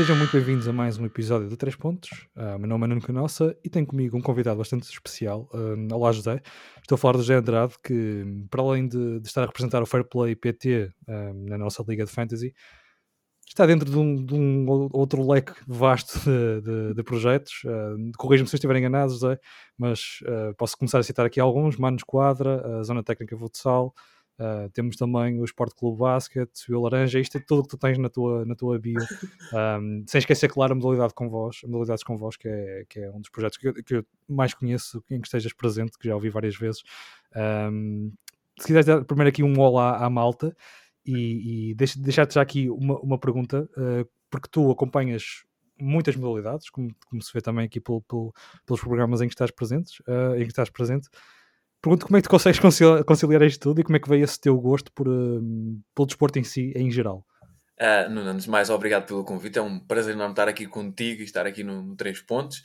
Sejam muito bem-vindos a mais um episódio de 3 Pontos. Uh, meu nome é Nuno Canossa e tenho comigo um convidado bastante especial. Uh, olá, José. Estou a falar do José Andrade, que, para além de, de estar a representar o Fair Play PT uh, na nossa Liga de Fantasy, está dentro de um, de um outro leque vasto de, de, de projetos. Uh, Corrijo-me se eu estiver enganado, José, mas uh, posso começar a citar aqui alguns: Manos Quadra, Zona Técnica Futsal. Uh, temos também o Esporte Clube Basket, o Laranja, isto é tudo que tu tens na tua, na tua bio. Um, sem esquecer, claro, a modalidade com a modalidades com voz, que é, que é um dos projetos que eu, que eu mais conheço em que estejas presente, que já ouvi várias vezes. Um, se quiseres dar primeiro aqui um olá à malta e, e deixar-te já aqui uma, uma pergunta, uh, porque tu acompanhas muitas modalidades, como, como se vê também aqui pelo, pelo, pelos programas em que estás presentes, uh, em que estás presente. Pergunto como é que tu consegues conciliar, conciliar isto tudo e como é que veio esse teu gosto por, uh, pelo desporto em si, em geral? Uh, Nuno, antes de mais, obrigado pelo convite. É um prazer enorme estar aqui contigo e estar aqui no, no Três Pontos.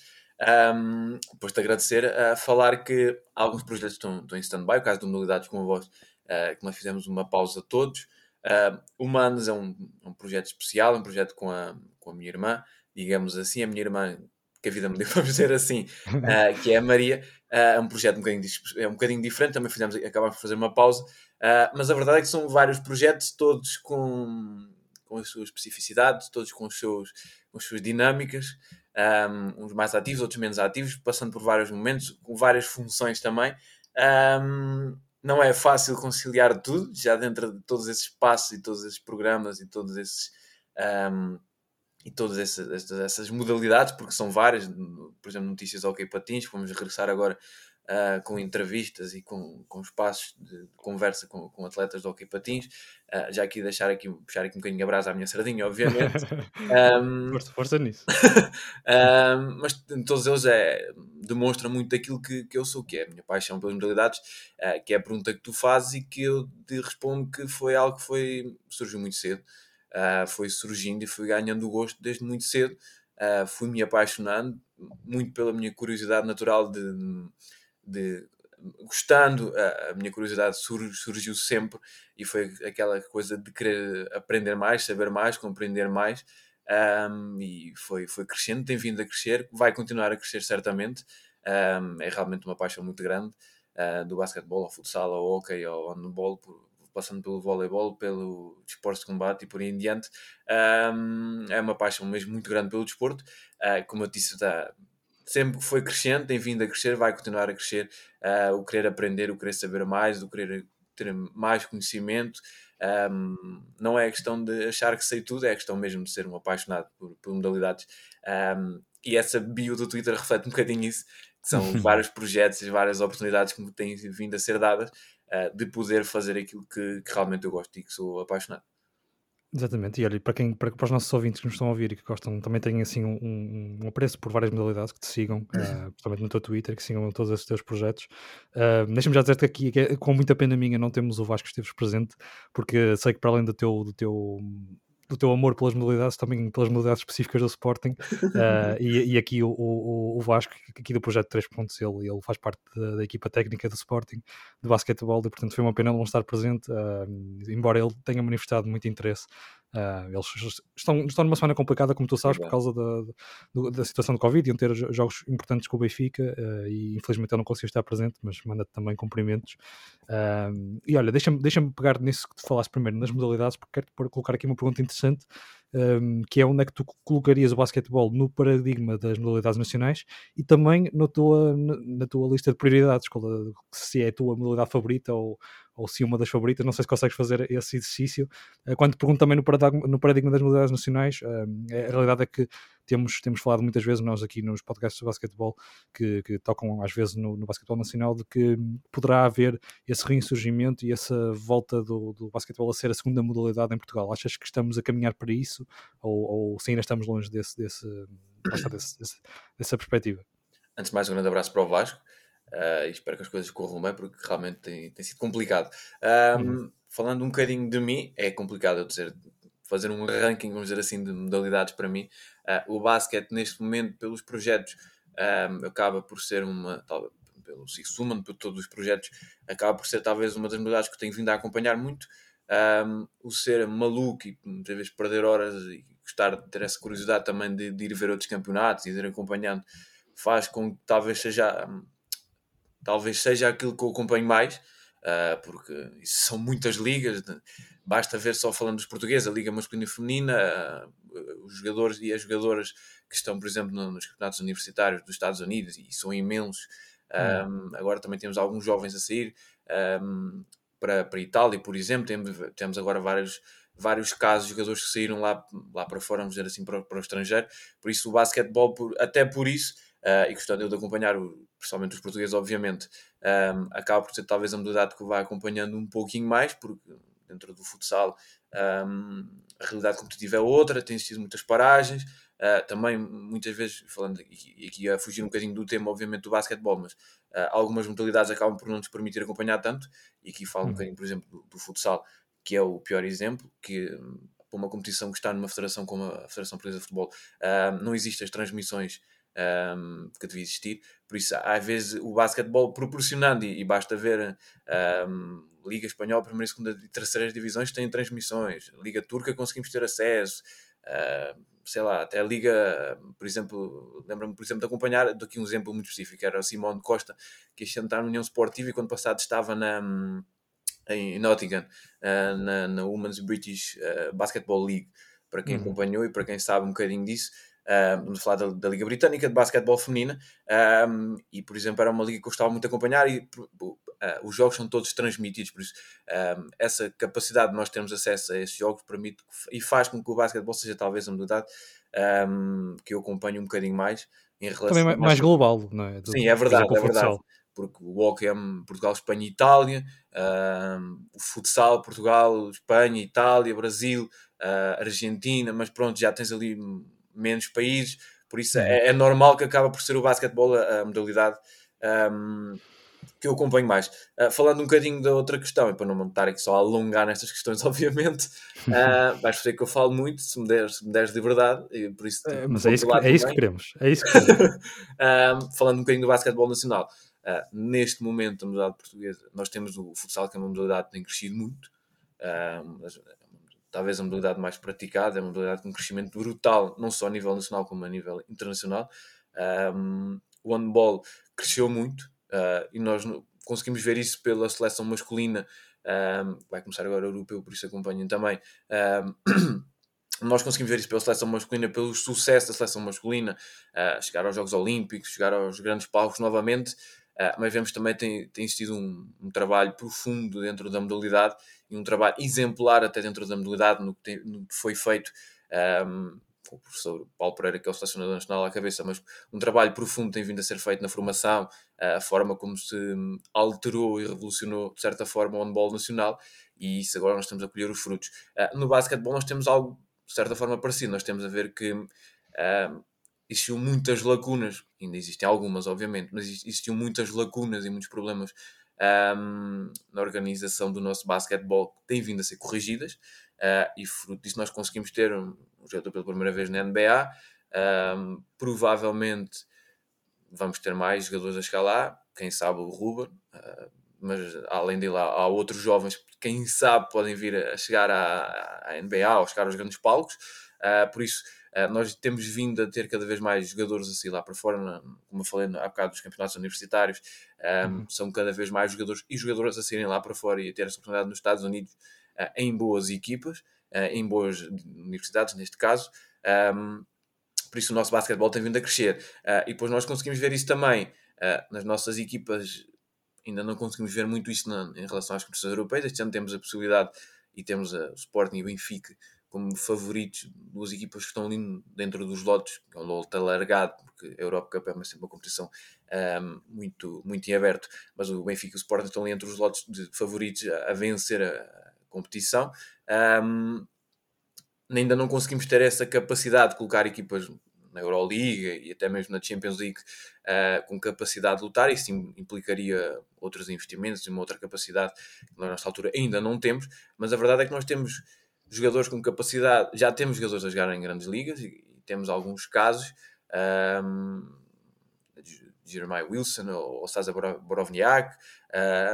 Um, depois de agradecer, a falar que alguns projetos estão, estão em stand-by, o caso de Modalidades com a Voz, uh, que nós fizemos uma pausa todos. Uh, Humanos é um, um projeto especial, um projeto com a, com a minha irmã, digamos assim, a minha irmã que a vida me deu, vamos dizer assim, uh, que é a Maria. Uh, é um projeto um bocadinho, é um bocadinho diferente, também fizemos, acabámos de fazer uma pausa, uh, mas a verdade é que são vários projetos, todos com, com as suas especificidades, todos com, os seus, com as suas dinâmicas, um, uns mais ativos, outros menos ativos, passando por vários momentos, com várias funções também. Um, não é fácil conciliar tudo, já dentro de todos esses passos e todos esses programas e todos esses. Um, e todas essas, essas, modalidades, porque são várias, por exemplo, notícias ok patins, vamos regressar agora uh, com entrevistas e com, com espaços de, conversa com, com atletas do ok patins, uh, já aqui deixar aqui, puxar aqui um bocadinho a brasa à minha sardinha, obviamente. um, força, força nisso. um, mas todos eles é, demonstram muito daquilo que, que eu sou, que é a minha paixão pelas modalidades, uh, que é a pergunta que tu fazes e que eu te respondo que foi algo que foi, surgiu muito cedo uh, foi surgindo e fui ganhando o gosto desde muito cedo. Uh, fui-me apaixonando muito pela minha curiosidade natural de, de gostando, a, minha curiosidade surgiu sempre e foi aquela coisa de querer aprender mais, saber mais, compreender mais. Um, e foi, foi crescendo, tem vindo a crescer, vai continuar a crescer certamente. Um, é realmente uma paixão muito grande uh, do basquetebol ao futsal, ao hockey, ao handball, por, passando pelo voleibol, pelo desporto de combate e por aí em diante. Um, é uma paixão mesmo muito grande pelo desporto. Uh, como eu disse, está, sempre foi crescente, tem vindo a crescer, vai continuar a crescer. Uh, o querer aprender, o querer saber mais, o querer ter mais conhecimento. Um, não é questão de achar que sei tudo, é questão mesmo de ser um apaixonado por, por modalidades. Um, e essa bio do Twitter reflete um bocadinho isso, que são vários projetos e várias oportunidades que me têm vindo a ser dadas uh, de poder fazer aquilo que, que, realmente eu gosto e que sou apaixonado. Exatamente, e olha, para, quem, para, para os nossos ouvintes que nos estão a ouvir e que gostam, também têm assim um, um apreço por várias modalidades que te sigam, uh, principalmente no teu Twitter, que sigam todos esses teus projetos. Uh, Deixa-me já dizer-te aqui que é, com muita pena minha não temos o Vasco Esteves presente, porque sei que para além do teu, do teu do teu amor pelas modalidades, também pelas modalidades específicas do Sporting. uh, e, e, aqui o, o, o, Vasco, aqui do projeto 3 pontos, ele, ele faz parte da, da, equipa técnica do Sporting de basquetebol, e portanto foi uma pena não estar presente, uh, embora ele tenha manifestado muito interesse Uh, eles estão, estão numa semana complicada, como tu sabes, por causa da, da, situação do Covid. Iam ter jogos importantes com o Benfica uh, e infelizmente ele não conseguiu estar presente, mas manda-te também cumprimentos. Uh, e olha, deixa-me deixa pegar nisso que tu falaste primeiro, nas modalidades, porque quero colocar aqui uma pergunta interessante um, que é onde é que tu colocarias o basquetebol no paradigma das modalidades nacionais e também na tua, na tua lista de prioridades, se é a tua modalidade favorita ou, ou se uma das favoritas, não sei se consegues fazer esse exercício. Uh, quando te pergunto também no paradigma, no paradigma das modalidades nacionais, uh, a realidade é que temos, temos falado muitas vezes nós aqui nos podcasts de basquetebol que, que tocam às vezes no, no basquetebol nacional de que poderá haver esse reinsurgimento e essa volta do, do basquetebol a ser a segunda modalidade em Portugal. Achas que estamos a caminhar para isso ou, ou se ainda estamos longe desse, desse, desse, desse dessa perspectiva? Antes de mais, um grande abraço para o Vasco. Uh, e espero que as coisas corram bem porque realmente tem, tem sido complicado. Um, uhum. Falando um bocadinho de mim, é complicado eu dizer, fazer um ranking, vamos dizer assim, de modalidades para mim. Uh, o basquete, neste momento, pelos projetos, um, acaba por ser uma, talvez, pelo Six Woman, por todos os projetos, acaba por ser talvez uma das modalidades que tenho vindo a acompanhar muito. Um, o ser maluco e muitas vezes perder horas e gostar de ter essa curiosidade também de, de ir ver outros campeonatos e de ir acompanhando, faz com que talvez seja talvez seja aquilo que eu acompanho mais, uh, porque são muitas ligas, basta ver só falando dos portugueses, a Liga Masculina e Feminina, uh, os jogadores e as jogadoras que estão, por exemplo, nos campeonatos universitários dos Estados Unidos, e são imensos. Um, agora também temos alguns jovens a sair um, para, para a Itália, por exemplo. Temos, temos agora vários, vários casos de jogadores que saíram lá, lá para fora, vamos dizer assim, para, para o estrangeiro. Por isso, o basquetebol, por, até por isso, uh, e gostando eu de acompanhar, o, principalmente os portugueses, obviamente, um, acaba por ser talvez a modalidade que vai acompanhando um pouquinho mais, porque dentro do futsal um, a realidade competitiva é outra, tem existido muitas paragens. Uh, também, muitas vezes, falando e aqui a fugir um bocadinho do tema, obviamente, do basquetebol, mas uh, algumas modalidades acabam por não nos permitir acompanhar tanto. E aqui falo um uhum. bocadinho, por exemplo, do, do, futsal, que é o pior exemplo, que para uma competição que está numa federação como a Federação Portuguesa de Futebol, uh, não existem as transmissões um, que devia existir. Por isso, às vezes, o basquetebol proporcionando, e, e basta ver um, Liga Espanhola, Primeira, Segunda e Terceira divisões têm transmissões, Liga Turca conseguimos ter acesso, uh, sei lá, até a Liga, por exemplo, lembro-me, por exemplo, de acompanhar, daqui um exemplo muito específico, era o Simone Costa, que este ano está na União Sportiva e quando passado estava na em Nottingham, uh, na, na Women's British uh, Basketball League, para quem uhum. acompanhou e para quem sabe um bocadinho disso, vamos falar da, da, Liga Britânica de Basquetebol Feminina, e por exemplo era uma liga que eu gostava muito de acompanhar e uh, os jogos são todos transmitidos, por isso essa capacidade de nós termos acesso a esses jogos permite e faz com que o basquetebol seja talvez a modalidade um, que eu acompanho um bocadinho mais em relação Também mais, mais global, não é? Do, Sim, é verdade, é verdade. Porque o hockey é Portugal, Espanha e Itália, o futsal, Portugal, Espanha, Itália, Brasil, uh, Argentina, mas pronto, já tens ali menos países, por isso é, é normal que acaba por ser o basquetebol a, a modalidade um, que eu acompanho mais. Uh, falando um bocadinho da outra questão, e para não me estar aqui só a alongar nestas questões, obviamente, uh, vais ver que eu falo muito, se me deres, se me deres liberdade, e por isso... É, mas é isso, que, é isso que queremos, é isso que queremos. uh, falando um bocadinho do basquetebol nacional, uh, neste momento, a modalidade portuguesa, nós temos o futsal, que é uma modalidade que tem crescido muito, talvez a modalidade mais praticada, é uma modalidade com um crescimento brutal, não só a nível nacional como a nível internacional. Um, o handball cresceu muito uh, e nós conseguimos ver isso pela seleção masculina. Um, vai começar agora o europeu, por isso acompanhem também. Um, nós conseguimos ver isso pela seleção masculina, pelo sucesso da seleção masculina, uh, chegar aos Jogos Olímpicos, chegar aos grandes palcos novamente. Uh, mas vemos também tem, tem existido um, um, trabalho profundo dentro da modalidade e um trabalho exemplar até dentro da modalidade no que, tem, no que foi feito um, com o professor Paulo Pereira, que é o selecionador nacional à cabeça, mas um trabalho profundo tem vindo a ser feito na formação, uh, a forma como se alterou e revolucionou, de certa forma, o handball nacional, e isso agora nós estamos a colher os frutos. Uh, no basquetebol nós temos algo, de certa forma, parecido, nós temos a ver que existiam muitas lacunas, ainda existem algumas, obviamente, mas existiam muitas lacunas e muitos problemas um, na organização do nosso basquetebol que têm vindo a ser corrigidas uh, e fruto disso nós conseguimos ter um, jogador pela primeira vez na NBA. Um, provavelmente vamos ter mais jogadores a lá, quem sabe o Ruben, uh, mas além dele há, há, outros jovens que quem sabe podem vir a chegar à, à NBA ou chegar aos grandes palcos. Uh, por isso, uh, nós temos vindo a ter cada vez mais jogadores assim lá para fora, na, como eu falei há bocado dos campeonatos universitários, um, uhum. são cada vez mais jogadores e jogadoras a saírem lá para fora e a ter essa oportunidade nos Estados Unidos uh, em boas equipas, em boas universidades, neste caso. Um, por isso, o nosso basquetebol tem vindo a crescer. e depois nós conseguimos ver isso também nas nossas equipas ainda não conseguimos ver muito isso na, em relação às competições europeias. Este ano temos a possibilidade e temos a, o Sporting e o Benfica como favoritos, duas equipas que estão ali dentro dos lotes, é um lote alargado, porque a Europa Cup é sempre uma competição um, muito, muito em aberto, mas o Benfica e o Sporting estão ali entre os lotes de favoritos a, a vencer a, competição. Um, ainda não conseguimos ter essa capacidade de colocar equipas na Euroliga e até mesmo na Champions League uh, com capacidade de lutar, isso implicaria outros investimentos e uma outra capacidade que na nossa altura ainda não temos, mas a verdade é que nós temos jogadores com capacidade, já temos jogadores a jogar em grandes ligas e, e temos alguns casos. Um, Jeremiah Wilson ou, ou Sasa Borovniak,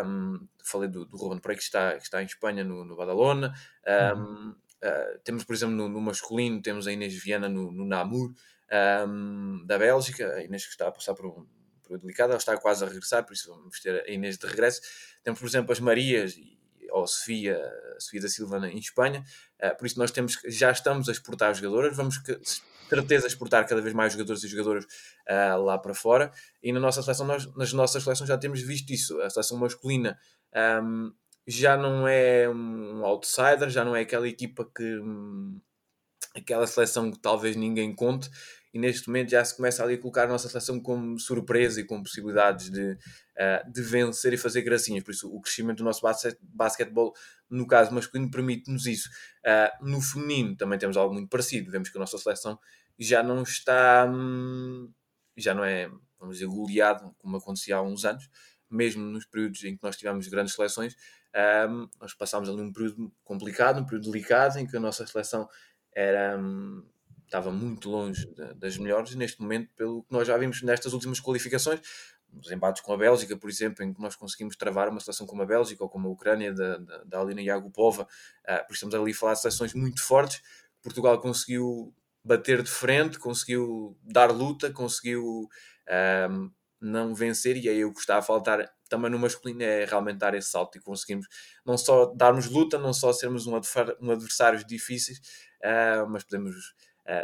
um, falei do, do Ruben Prey que está, que está em Espanha no, no Badalona, um, uhum. Uh, temos, por exemplo, no, no, masculino, temos a Inês Viana no, no Namur, um, da Bélgica, a Inês que está a passar por um período delicado, ela está quase a regressar, por isso vamos ter a Inês de regresso. Temos, por exemplo, as Marias e, ou Sofia, Sofia da Silva em Espanha, uh, por isso nós temos, já estamos a exportar jogadoras, vamos que, certeza exportar cada vez mais jogadores e jogadoras uh, lá para fora, e na nossa seleção, nós, nas nossas seleções já temos visto isso, a seleção masculina um, já não é um outsider, já não é aquela equipa que hum, aquela seleção que talvez ninguém conte, e neste momento já se começa ali a colocar a nossa seleção como surpresa e com possibilidades de, uh, de vencer e fazer gracinhas. Por isso, o crescimento do nosso basquet, basquetebol, no caso masculino, permite-nos isso. Uh, no feminino também temos algo muito parecido. Vemos que a nossa seleção já não está, hum, já não é, vamos dizer, goleado como acontecia há uns anos, mesmo nos períodos em que nós tivemos grandes seleções. Um, nós passámos ali um período complicado, um período delicado, em que a nossa seleção era, um, estava muito longe das melhores, e neste momento, pelo que nós já vimos nestas últimas qualificações, nos embates com a Bélgica, por exemplo, em que nós conseguimos travar uma seleção como a Bélgica ou como a Ucrânia, da, da, da Alina Yagupova, uh, por isso estamos ali a falar de seleções muito fortes. Portugal conseguiu bater de frente, conseguiu dar luta, conseguiu um, não vencer, e aí o que está a faltar também no masculino é realmente dar esse salto e conseguimos não só darmos luta, não só sermos um adversários difíceis, uh, mas podemos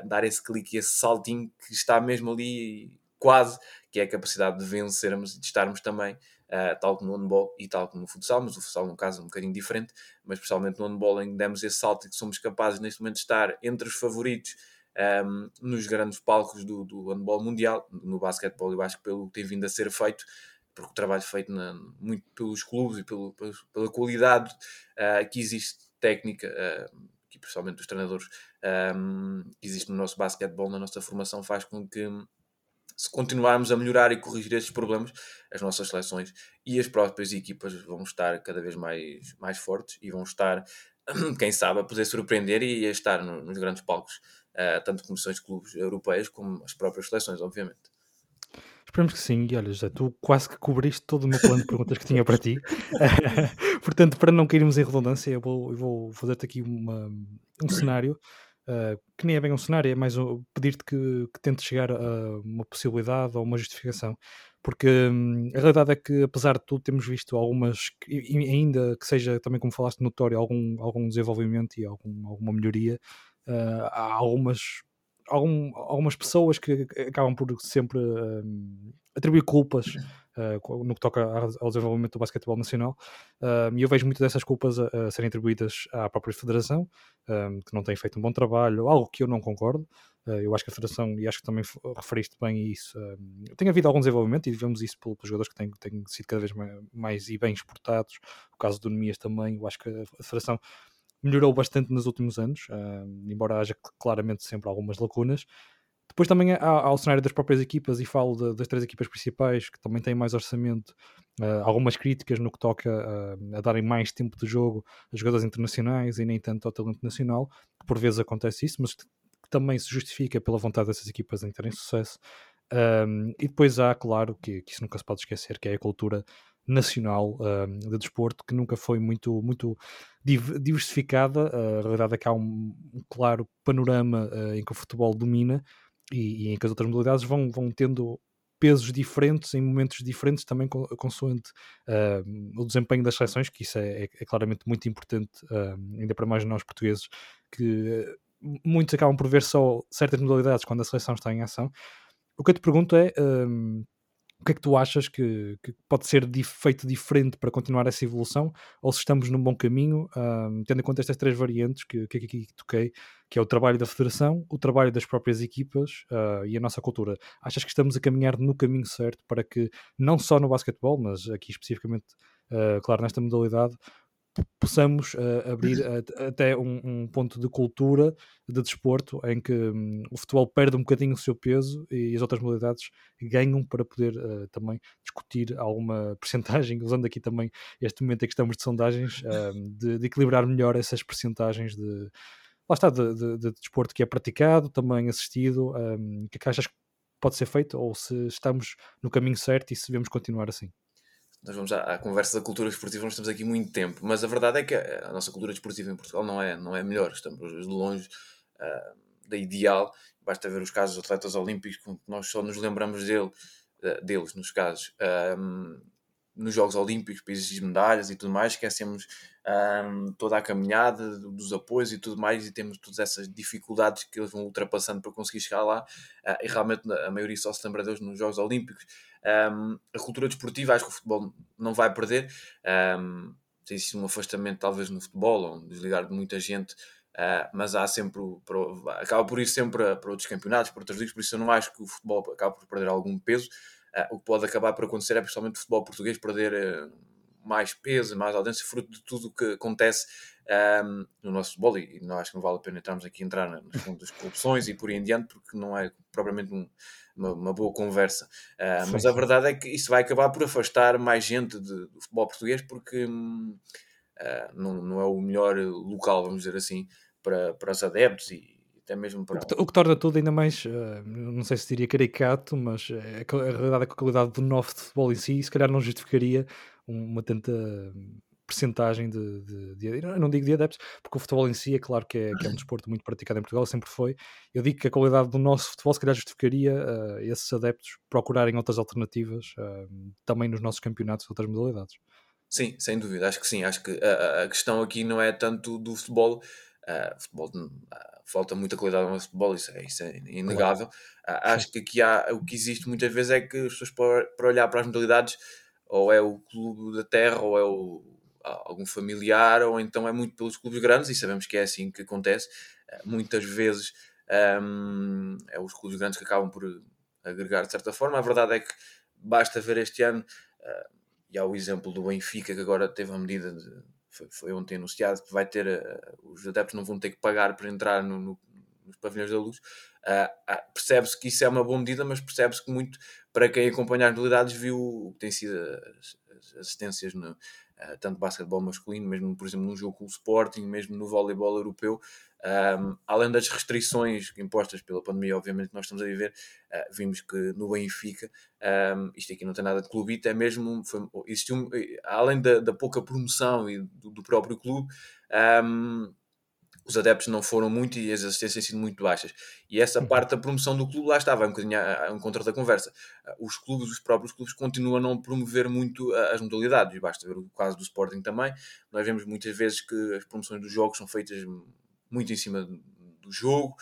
dar esse clique, esse saltinho que está mesmo ali quase, que é a capacidade de vencermos e de estarmos também, uh, tal como no handball e tal como no futsal, mas o futsal no caso é um bocadinho diferente, mas principalmente no handball em que demos esse salto e que somos capazes neste momento de estar entre os favoritos um, nos grandes palcos do, do handball mundial, no basquetebol eu acho que pelo que tem vindo a ser feito, porque o trabalho feito na, muito pelos clubes e pelo, pela qualidade uh, que existe técnica, uh, que principalmente dos treinadores, um, que existe no nosso basquetebol, na nossa formação, faz com que se continuarmos a melhorar e corrigir estes problemas, as nossas seleções e as próprias equipas vão estar cada vez mais, mais fortes e vão estar, quem sabe, a poder surpreender e a estar no, nos grandes palcos uh, tanto comissões de clubes europeias como as próprias seleções, obviamente. Esperamos que sim, e olha, já tu quase que cobriste todo o meu plano de perguntas que tinha para ti. Portanto, para não cairmos em redundância, eu vou, vou fazer-te aqui uma, um cenário Uh, que nem é bem um cenário, é mais um, pedir-te que, que tentes chegar a uma possibilidade ou uma justificação, porque hum, a realidade é que, apesar de tudo, temos visto algumas, ainda que seja também como falaste notório, algum, algum desenvolvimento e algum, alguma melhoria, uh, há algumas, algum, algumas pessoas que acabam por sempre uh, atribuir culpas uh, no que toca ao desenvolvimento do basquetebol nacional. E eu vejo muitas dessas culpas a, a, serem atribuídas à própria federação que não tem feito um bom trabalho, algo que eu não concordo. Eu acho que a federação, e acho que também referiste bem isso, tem havido algum desenvolvimento e vemos isso pelos jogadores que têm, têm sido cada vez mais, mais e bem exportados, o caso do Nemias também, eu acho que a federação melhorou bastante nos últimos anos, uh, embora haja claramente sempre algumas lacunas. Depois também há, há o cenário das próprias equipas, e falo de, das três equipas principais que também têm mais orçamento, uh, algumas críticas no que toca uh, a darem mais tempo de jogo a jogadores internacionais e nem tanto ao talento nacional, que por vezes acontece isso, mas que também se justifica pela vontade dessas equipas em terem sucesso. Um, e depois há, claro, que, que, isso nunca se pode esquecer, que é a cultura nacional um, de desporto que nunca foi muito, muito diversificada. Uh, a realidade é que há um, um claro panorama uh, em que o futebol domina e, e, em que as outras modalidades vão, vão tendo pesos diferentes em momentos diferentes também consoante uh, o desempenho das seleções, que isso é, é, é claramente muito importante, ainda para mais nós portugueses, que muitos acabam por ver só certas modalidades quando a seleção está em ação. O que eu te pergunto é o que é que tu achas que, que pode ser feito diferente para continuar essa evolução? Ou se estamos num bom caminho, um, tendo em conta estas três variantes que, que aqui toquei, que é o trabalho da federação, o trabalho das próprias equipas uh, e a nossa cultura. Achas que estamos a caminhar no caminho certo para que, não só no basquetebol, mas aqui especificamente, uh, claro, nesta modalidade, possamos uh, abrir a, até um, um, ponto de cultura de desporto em que um, o futebol perde um bocadinho o seu peso e as outras modalidades ganham para poder uh, também discutir alguma percentagem, usando aqui também este momento em que estamos de sondagens, uh, de, de, equilibrar melhor essas percentagens de lá está, de, de, de, desporto que é praticado, também assistido, um, que achas que pode ser feito ou se estamos no caminho certo e se devemos continuar assim? Nós vamos à, à, conversa da cultura esportiva, nós estamos aqui muito tempo, mas a verdade é que a, nossa cultura esportiva em Portugal não é, não é melhor, estamos de longe uh, da ideal, basta ver os casos dos atletas olímpicos, nós só nos lembramos dele, uh, deles, nos casos, uh, nos Jogos Olímpicos, países de medalhas e tudo mais, esquecemos um, toda a caminhada dos apoios e tudo mais, e temos todas essas dificuldades que eles vão ultrapassando para conseguir chegar lá, uh, e realmente a maioria só se lembra deles nos Jogos Olímpicos. Um, a cultura desportiva, acho que o futebol não vai perder. Um, existe um afastamento, talvez, no futebol, ou um desligar de muita gente. Uh, mas há sempre, acaba por ir sempre para outros campeonatos, para outras ligas, por isso eu não acho que o futebol acaba por perder algum peso. Uh, o que pode acabar por acontecer é principalmente o futebol português perder uh, mais peso, mais audiência, fruto de tudo o que acontece um, no nosso futebol. E, não acho que não vale a pena entrarmos aqui entrar nas das corrupções e por aí em diante, porque não é propriamente um, uma, uma, boa conversa. Uh, mas a verdade é que isso vai acabar por afastar mais gente de, do futebol português, porque uh, não, não é o melhor local, vamos dizer assim, para, para os adeptos e até mesmo para... O que, o que torna tudo ainda mais, uh, não sei se diria caricato, mas é a, a realidade é que a qualidade do novo futebol em si, se calhar não justificaria uma tanta percentagem de, de, de, não digo de adeptos, porque o futebol em si é claro que é, que é um desporto muito praticado em Portugal, sempre foi. Eu digo que a qualidade do nosso futebol se calhar justificaria uh, esses adeptos procurarem outras alternativas uh, também nos nossos campeonatos, outras modalidades. Sim, sem dúvida, acho que sim. Acho que a, a questão aqui não é tanto do futebol, uh, futebol falta muita qualidade no futebol, isso é, isso é inegável. Claro. acho que aqui há, o que existe muitas vezes é que as pessoas, para, para olhar para as modalidades, ou é o clube da terra, ou é o, algum familiar, ou então é muito pelos clubes grandes, e sabemos que é assim que acontece. Muitas vezes um, é os clubes grandes que acabam por agregar de certa forma. A verdade é que basta ver este ano, uh, e há o exemplo do Benfica, que agora teve a medida de. Foi, foi ontem anunciado que vai ter. Uh, os adeptos não vão ter que pagar para entrar no, no, nos pavilhões da luz. Uh, percebe-se que isso é uma boa medida, mas percebe-se que muito, para quem acompanha as modalidades, viu o que tem sido as, as assistências no, uh, tanto basquetebol masculino, mesmo por exemplo no jogo com o Sporting, mesmo no voleibol europeu, um, além das restrições impostas pela pandemia, obviamente, que nós estamos a viver, uh, vimos que no Benfica, um, isto aqui não tem nada de clubite, é mesmo, foi, existiu, além da, da, pouca promoção e do, do próprio clube, um, os adeptos não foram muito e as assistências têm sido muito baixas. E essa uhum. parte da promoção do clube lá estava, um bocadinho em contra da conversa. Os clubes, os próprios clubes, continuam a não promover muito as modalidades. Basta ver o caso do Sporting também. Nós vemos muitas vezes que as promoções dos jogos são feitas muito em cima do jogo,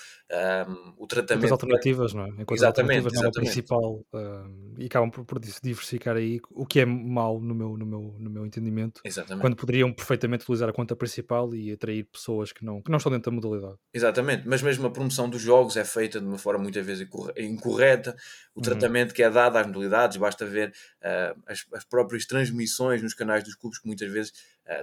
um, o tratamento. As alternativas, não é? Enquanto exatamente, alternativas não é o principal um, e acabam por, por, diversificar aí o que é mau no meu, no meu, no meu entendimento. Exatamente. Quando poderiam perfeitamente utilizar a conta principal e atrair pessoas que não, que não estão dentro da modalidade. Exatamente, mas mesmo a promoção dos jogos é feita de uma forma muitas vezes incorreta, o uhum. tratamento que é dado às modalidades, basta ver uh, as, as próprias transmissões nos canais dos clubes que muitas vezes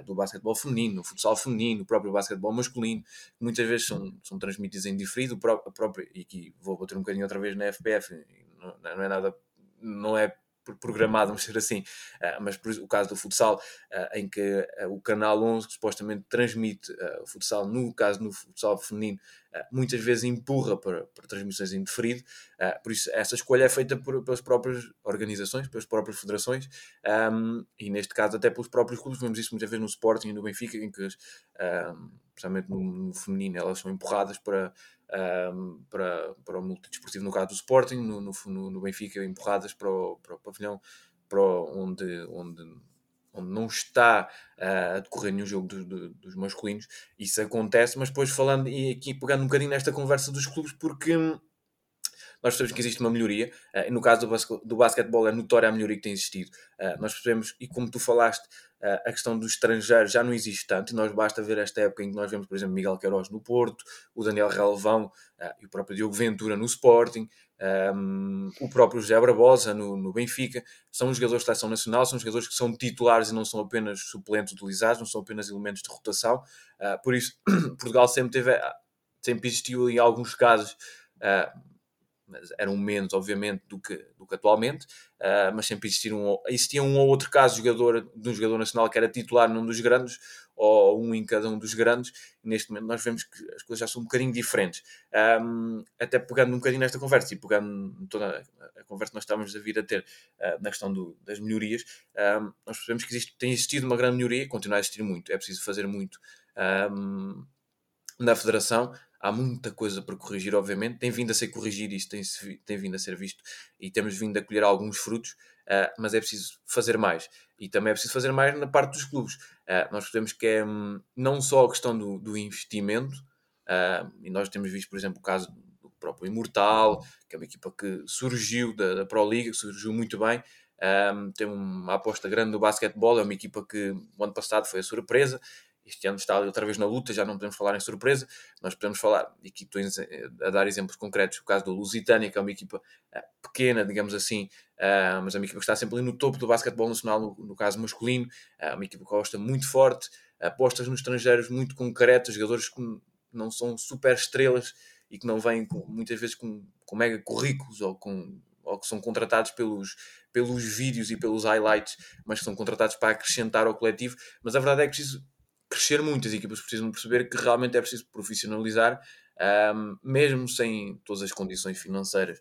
do basquetebol feminino, no futsal feminino, o próprio basquetebol masculino, muitas vezes são, são transmitidos em diferido, a própria, e aqui vou bater um bocadinho outra vez na FPF, não, não é nada, não é programado, vamos dizer assim, uh, mas por o caso do futsal, uh, em que uh, o canal 11 que supostamente transmite o futsal, no caso no futsal feminino, muitas vezes empurra para, para transmissões em diferido, por isso essa escolha é feita por, pelas próprias organizações, pelas próprias federações, um, e neste caso até pelos próprios clubes, vemos isso muitas vezes no Sporting e no Benfica, em que, um, principalmente no, no feminino, elas são empurradas para um, para, para o multidesportivo, no caso do Sporting, no, no, no Benfica, empurradas para o, para o pavilhão para onde, onde, onde não está uh, a decorrer nenhum jogo do, do, dos masculinos. Isso acontece, mas depois falando e aqui pegando um bocadinho nesta conversa dos clubes, porque nós percebemos que existe uma melhoria. Uh, no caso do, do basquetebol, é notória a melhoria que tem existido. Uh, nós percebemos, e como tu falaste, uh, a questão do estrangeiro já não existe tanto. Nós basta ver esta época em que nós vemos, por exemplo, Miguel Queiroz no Porto, o Daniel Relvão e o próprio Diogo Ventura no Sporting. Um, o próprio José Barbosa no, no, Benfica, são jogadores de seleção nacional, são jogadores que são titulares e não são apenas suplentes utilizados, não são apenas elementos de rotação. Uh, por isso, Portugal sempre teve, sempre existiu em alguns casos uh, mas eram menos, obviamente, do que, do que atualmente, uh, mas sempre existia um, existia um ou outro caso de, jogador, de um jogador nacional que era titular num dos grandes, ou um em cada um dos grandes. Neste momento nós vemos que as coisas já são um bocadinho diferentes. Um, até pegando um bocadinho nesta conversa e pegando toda a conversa que nós estávamos a vir a ter uh, na questão do, das melhorias, um, nós percebemos que existe, tem existido uma grande melhoria e continua a existir muito. É preciso fazer muito um, na Federação. Há muita coisa para corrigir, obviamente. Tem vindo a ser corrigido, isso tem, tem vindo a ser visto e temos vindo a colher alguns frutos, uh, mas é preciso fazer mais. E também é preciso fazer mais na parte dos clubes. Uh, nós percebemos que é um, não só a questão do, do investimento, uh, e nós temos visto, por exemplo, o caso do próprio Imortal, que é uma equipa que surgiu da, da Pro Liga, que surgiu muito bem. Um, tem uma aposta grande no basquetebol, é uma equipa que o ano passado foi a surpresa este ano está outra vez na luta, já não podemos falar em surpresa, nós podemos falar, e aqui a dar exemplos concretos, o caso do Lusitânia, que é uma equipa uh, pequena, digamos assim, uh, mas é uma equipa que está sempre ali no topo do basquetebol nacional, no, caso masculino, uh, uma equipa que gosta muito forte, apostas nos estrangeiros muito concretas, jogadores que não são super estrelas e que não vêm com, muitas vezes com, com mega currículos ou com ou que são contratados pelos, pelos vídeos e pelos highlights, mas que são contratados para acrescentar ao coletivo. Mas a verdade é que preciso crescer muito. As equipas precisam perceber que realmente é preciso profissionalizar, um, mesmo sem todas as condições financeiras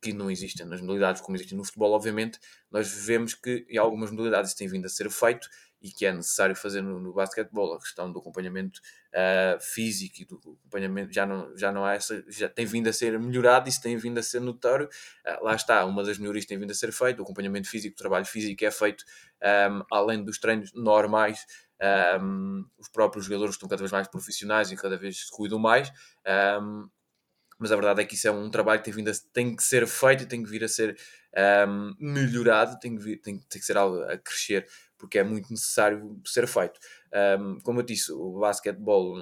que não existem nas modalidades como existem no futebol, obviamente, nós vemos que em algumas modalidades tem vindo a ser feito e que é necessário fazer no, no basquetebol, a questão do acompanhamento uh, físico e do acompanhamento já não, já não há essa, já tem vindo a ser melhorado, isso tem vindo a ser notório. Uh, lá está, uma das melhorias tem vindo a ser feito, o acompanhamento físico, o trabalho físico é feito um, além dos treinos normais um, os próprios jogadores estão cada vez mais profissionais e cada vez se cuidam mais. Um, mas a verdade é que isso é um trabalho que tem, vindo a, tem que ser feito e tem que vir a ser um, melhorado, tem que, vir, tem, tem, que ser algo a crescer, porque é muito necessário ser feito. como eu disse, o basquetebol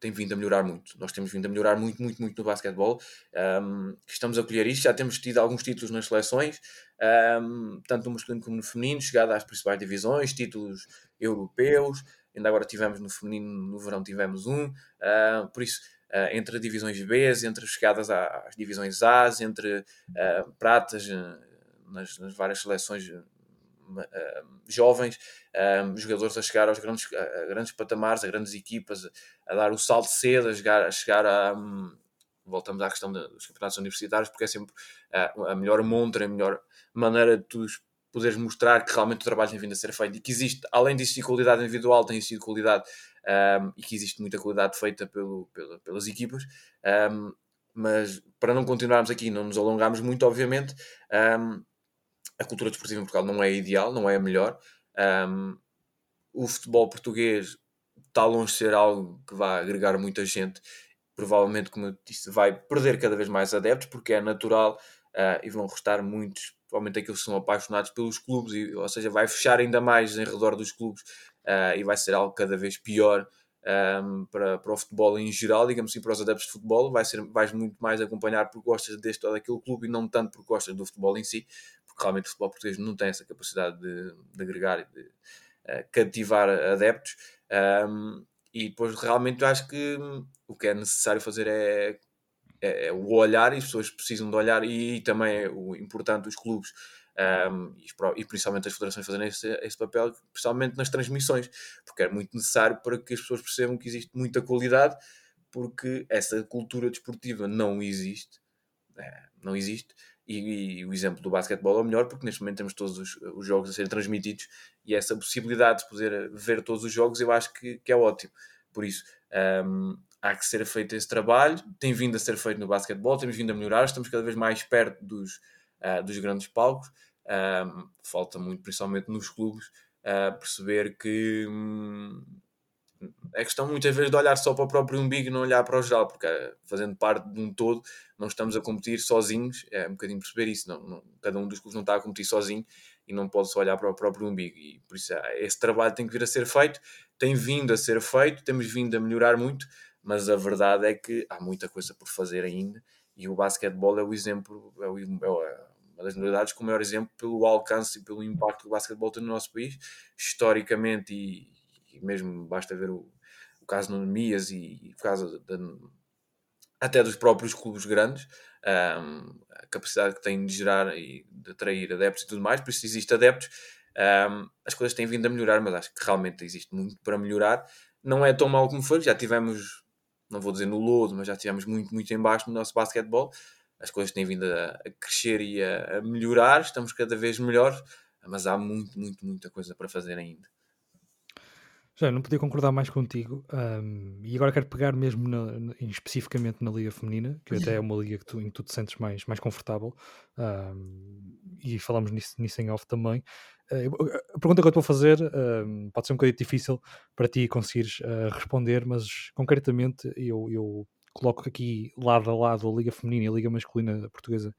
tem vindo a melhorar muito. Nós temos vindo a melhorar muito, muito, muito no basquetebol. Um, estamos a colher isto, já temos tido alguns títulos nas seleções, um, tanto no masculino como no feminino, chegado às principais divisões, títulos europeus. Ainda agora tivemos no feminino, no verão tivemos um. Uh, por isso, uh, entre divisões B, entre chegadas às divisões A, entre uh, pratas nas, nas várias seleções jovens, jogadores a chegar aos grandes, a grandes patamares, a grandes equipas, a, dar o salto cedo, a chegar a, chegar a um, voltamos à questão dos campeonatos universitários, porque é sempre a melhor montra, a melhor maneira de tu poderes mostrar que realmente o trabalho tem vindo a ser feito e que existe, além de qualidade individual, tem existido qualidade um, e que existe muita qualidade feita pelo, pelo pelas equipas. Um, mas para não continuarmos aqui, não nos alongarmos muito, obviamente, um, a cultura desportiva em Portugal não é ideal, não é a melhor. Um, o futebol português está longe de ser algo que vai agregar muita gente. Provavelmente, como eu disse, vai perder cada vez mais adeptos, porque é natural uh, e vão restar muitos, provavelmente aqueles que são apaixonados pelos clubes, e, ou seja, vai fechar ainda mais em redor dos clubes uh, e vai ser algo cada vez pior um, para, para o futebol em geral, digamos assim, para os adeptos de futebol. Vai ser, vais muito mais acompanhar porque gostas deste ou daquele clube e não tanto porque gostas do futebol em si porque realmente o futebol português não tem essa capacidade de, de agregar e de uh, cativar adeptos. Um, e depois realmente acho que o que é necessário fazer é, é, é, o olhar, e as pessoas precisam de olhar, e, e também é o importante os clubes um, e, e, principalmente as federações fazerem esse, esse, papel, principalmente nas transmissões, porque é muito necessário para que as pessoas percebam que existe muita qualidade, porque essa cultura desportiva não existe, é, não existe, e, e, o exemplo do basquetebol é o melhor porque neste momento temos todos os, os, jogos a serem transmitidos e essa possibilidade de poder ver todos os jogos eu acho que, que é ótimo. Por isso, um, há que ser feito esse trabalho, tem vindo a ser feito no basquetebol, temos vindo a melhorar, estamos cada vez mais perto dos, uh, dos grandes palcos. Falta muito, principalmente nos clubes, uh, perceber que hum, é questão muitas vezes de olhar só para o próprio umbigo e não olhar para o geral, porque eh, fazendo parte de um todo, não estamos a competir sozinhos, é um bocadinho perceber isso, não, não, cada um dos clubes não está a competir sozinho e não pode só olhar para o próprio umbigo, e por isso eh, esse trabalho tem que vir a ser feito, tem vindo a ser feito, temos vindo a melhorar muito, mas a verdade é que há muita coisa por fazer ainda, e o basquetebol é o exemplo, é, o, é uma das modalidades com o maior exemplo pelo alcance e pelo impacto que o basquetebol tem no nosso país, historicamente e e mesmo basta ver o, o caso no Nemias e, e o caso até dos próprios clubes grandes, um, a capacidade que têm de gerar e de atrair adeptos e tudo mais, por isso existe adeptos, um, as coisas têm vindo a melhorar, mas acho que realmente existe muito para melhorar. Não é tão mal como foi, já tivemos, não vou dizer no lodo, mas já tivemos muito, muito em baixo no nosso basquetebol. As coisas têm vindo a, a crescer e a, a melhorar, estamos cada vez melhores, mas há muito, muito, muita coisa para fazer ainda. Já, não podia concordar mais contigo. Um, e agora quero pegar mesmo na, na, especificamente na Liga Feminina, que até é uma liga que tu, em que tu te sentes mais, mais confortável. Um, e falamos nisso, nisso em off também. Uh, a pergunta que eu estou a fazer um, pode ser um bocadinho difícil para ti conseguires uh, responder, mas concretamente eu, eu coloco aqui lado a lado a Liga Feminina e a Liga Masculina Portuguesa,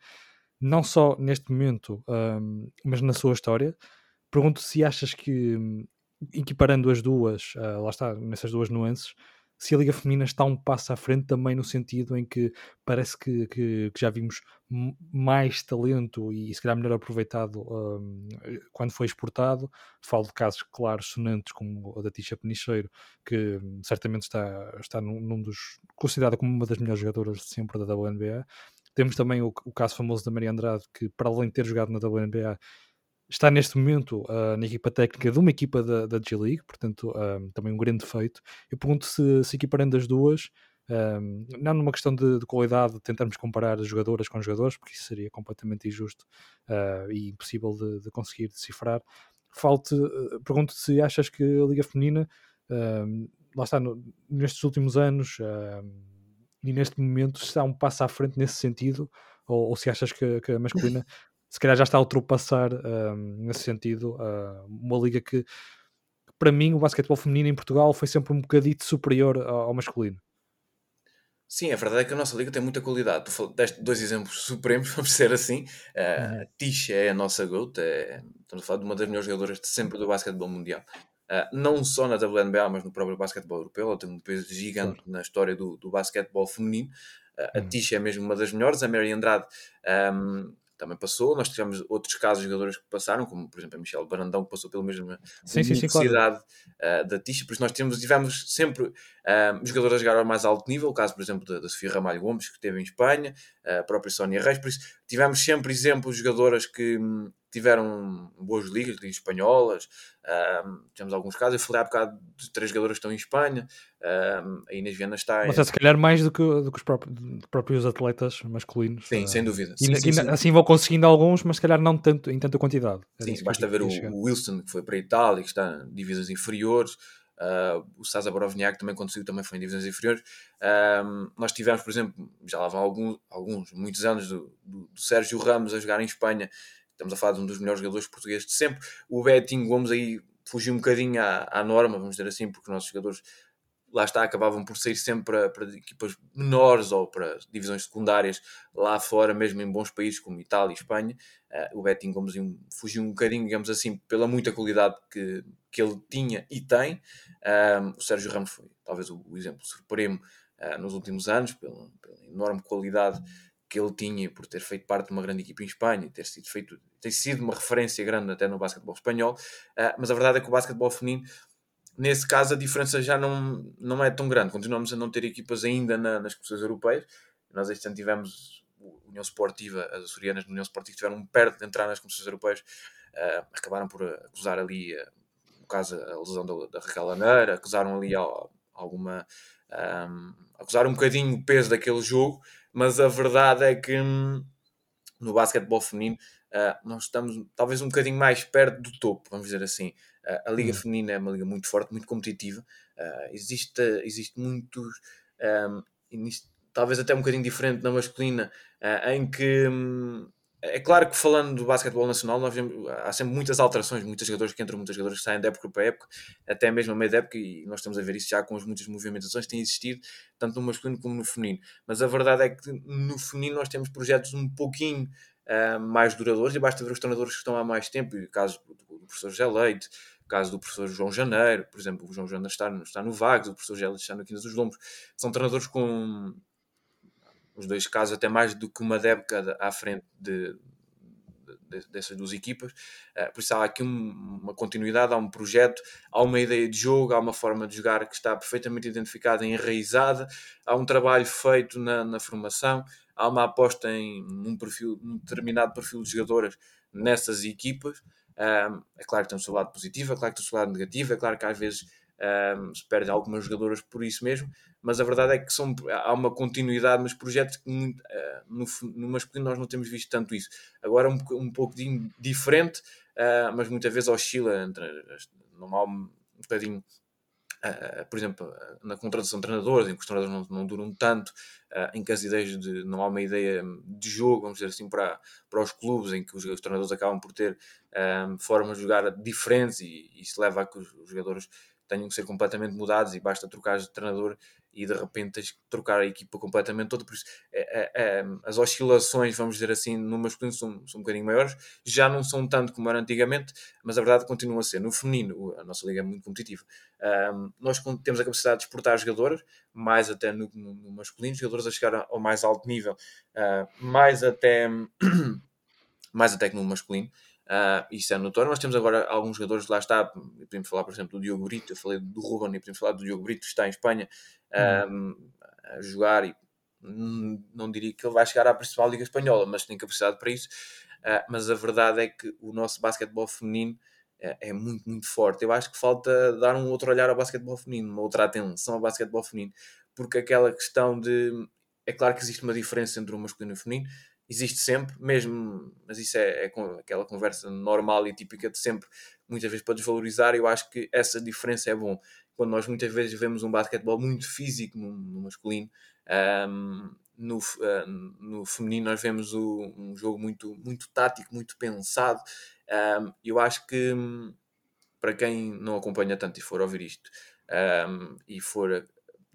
não só neste momento, mas na sua história. Pergunto se achas que equiparando as duas, uh, lá está, nessas duas nuances, se a Liga Feminina está um passo à frente também no sentido em que parece que, que, que já vimos mais talento e se calhar melhor aproveitado um, quando foi exportado. Falo de casos, claro, sonantes como o da Tisha Penicheiro, que um, certamente está, está num, num, dos. considerada como uma das melhores jogadoras de sempre da WNBA. Temos também o, o caso famoso da Maria Andrade, que para além de ter jogado na WNBA, está neste momento uh, na equipa técnica de uma equipa da, da G-League, portanto, uh, também um grande feito. Eu pergunto se, se equiparando as duas, um, não numa questão de, de, qualidade, tentarmos comparar jogadoras com jogadores, porque isso seria completamente injusto uh, e impossível de, de, conseguir decifrar. Falte, pergunto se achas que a Liga Feminina, lá está, no, nestes últimos anos e neste momento, está um passo à frente nesse sentido, ou, ou se achas que, que a masculina se calhar já está a ultrapassar um, nesse sentido uh, uma liga que para mim o basquetebol feminino em Portugal foi sempre um bocadito superior ao, masculino. Sim, a verdade é que a nossa liga tem muita qualidade. Tu deste dois exemplos supremos, vamos ser assim. Uh, a Tisha é a nossa GOAT, é, estamos a falar de uma das melhores jogadoras de sempre do basquetebol mundial. Uh, não só na WNBA, mas no próprio basquetebol europeu. Ela tem um peso gigante na história do, do basquetebol feminino. Uh, a uhum. Tisha é mesmo uma das melhores. A Mary Andrade um, também passou. Nós tivemos outros casos de jogadores que passaram, como por exemplo a Michelle Barandão, que passou pela mesma sim, universidade sim, claro. uh, da Tisha. Por isso nós tivemos sempre uh, jogadores a jogar ao mais alto nível. O caso, por exemplo, da, da Sofia Ramalho Gomes, que esteve em Espanha, a própria Sónia Reis. Por isso tivemos sempre exemplos de jogadoras que hum, tiveram boas ligas, ligas espanholas, um, temos alguns casos, eu falei há bocado de três jogadores que estão em Espanha, um, a Inês Viana está em... Mas é se calhar mais do que, do que os próprios, próprios atletas masculinos. Sim, uh, sem dúvida. E, sim, sim, assim vão conseguindo alguns, mas se calhar não tanto, em tanta quantidade. É sim, basta ver o, o, Wilson, que foi para a Itália, que está em divisões inferiores, uh, o Sasa Borovniak também conseguiu, também foi em divisões inferiores. Um, nós tivemos, por exemplo, já lá vão alguns, alguns muitos anos do, do, do Sérgio Ramos a jogar em Espanha, Estamos a falar de um dos melhores jogadores portugueses de sempre. O Betinho Gomes aí fugiu um bocadinho à, à norma, vamos dizer assim, porque os nossos jogadores lá está, acabavam por sair sempre para, para, equipas menores ou para divisões secundárias lá fora, mesmo em bons países como Itália e Espanha. Uh, o Betinho Gomes fugiu um bocadinho, digamos assim, pela muita qualidade que, que ele tinha e tem. Uh, o Sérgio Ramos foi talvez o, o exemplo supremo uh, nos últimos anos, pela, pela enorme qualidade que ele tinha por ter feito parte de uma grande equipa em Espanha, ter sido feito, ter sido uma referência grande até no basquetebol espanhol, uh, mas a verdade é que o basquetebol feminino, nesse caso, a diferença já não, não é tão grande. Continuamos a não ter equipas ainda na, nas competições europeias. Nós este ano tivemos União Esportiva, as açorianas na União Esportiva estiveram perto de entrar nas competições europeias, uh, acabaram por acusar ali, uh, caso, a lesão da, da Raquel Laneira, acusaram ali alguma. Um, acusaram um bocadinho o peso daquele jogo, mas a verdade é que hum, no basquetebol feminino uh, nós estamos talvez um bocadinho mais perto do topo, vamos dizer assim. Uh, a Liga hum. Feminina é uma liga muito forte, muito competitiva. Uh, existe, existe muitos. Um, talvez até um bocadinho diferente na masculina, em que hum, é claro que falando do basquetebol nacional, nós vemos, há sempre muitas alterações, muitos jogadores que entram, muitos jogadores que saem de época para época, até mesmo a meio da época, e nós estamos a ver isso já com as muitas movimentações que têm existido, tanto no masculino como no feminino. Mas a verdade é que no feminino nós temos projetos um pouquinho uh, mais duradouros, e basta ver os treinadores que estão há mais tempo, e o caso do, professor José Leite, o caso do professor João Janeiro, por exemplo, o João Janeiro está, está no Vagos, o professor José Leite está no Quintas dos Lombos, são treinadores com os dois casos até mais do que uma década à frente de, dessas duas equipas. Uh, por isso há aqui um, uma continuidade, há um projeto, há uma ideia de jogo, há uma forma de jogar que está perfeitamente identificada e enraizada, há um trabalho feito na, na formação, há uma aposta em um, perfil, um determinado perfil de jogadoras nessas equipas. Um, é claro que tem o seu lado positivo, é claro que tem o seu lado negativo, é claro que às vezes um, se perde algumas jogadoras por isso mesmo, mas a verdade é que são, há uma continuidade nos projetos que uh, no, no masculino nós não temos visto tanto isso. Agora um, um pouco diferente, uh, mas muitas vezes oscila entre, não há um bocadinho Uh, por exemplo, na contratação de treinadores, em que os treinadores não, não duram tanto, uh, em que as ideias de, não há uma ideia de jogo, vamos dizer assim, para, para os clubes, em que os, os treinadores acabam por ter formas de jogar diferentes e isso leva a que os, os jogadores tenham que ser completamente mudados e basta trocar de treinador e de repente tens que trocar a equipa completamente toda. Por isso, é, é, é, as oscilações, vamos dizer assim, no masculino são, são um bocadinho maiores, já não são tanto como era antigamente, mas a verdade continua a ser. No feminino, a nossa liga é muito competitiva. Um, nós temos a capacidade de exportar jogadoras, mais até no, no masculino, jogadores a chegar ao mais alto nível, uh, mais até. mais até que no masculino. Uh, isso é notório. Nós temos agora alguns jogadores, lá está, podemos falar, por exemplo, do Diogo Brito, eu falei do Ruben e podemos falar do Diogo Brito, que está em Espanha hum. a jogar e não diria que ele vai chegar à principal Liga Espanhola, mas tem capacidade para isso. Uh, mas a verdade é que o nosso basquetebol feminino é muito, muito forte. Eu acho que falta dar um outro olhar ao basquetebol feminino, uma outra atenção ao basquetebol feminino, porque aquela questão de. É claro que existe uma diferença entre o masculino e o feminino, existe sempre, mesmo, mas isso é, é aquela conversa normal e típica de sempre, muitas vezes para desvalorizar. Eu acho que essa diferença é bom. Quando nós muitas vezes vemos um basquetebol muito físico no, no masculino, um, no, uh, no feminino nós vemos o, um jogo muito, muito tático, muito pensado. Um, eu acho que para quem não acompanha tanto e for ouvir isto um, e for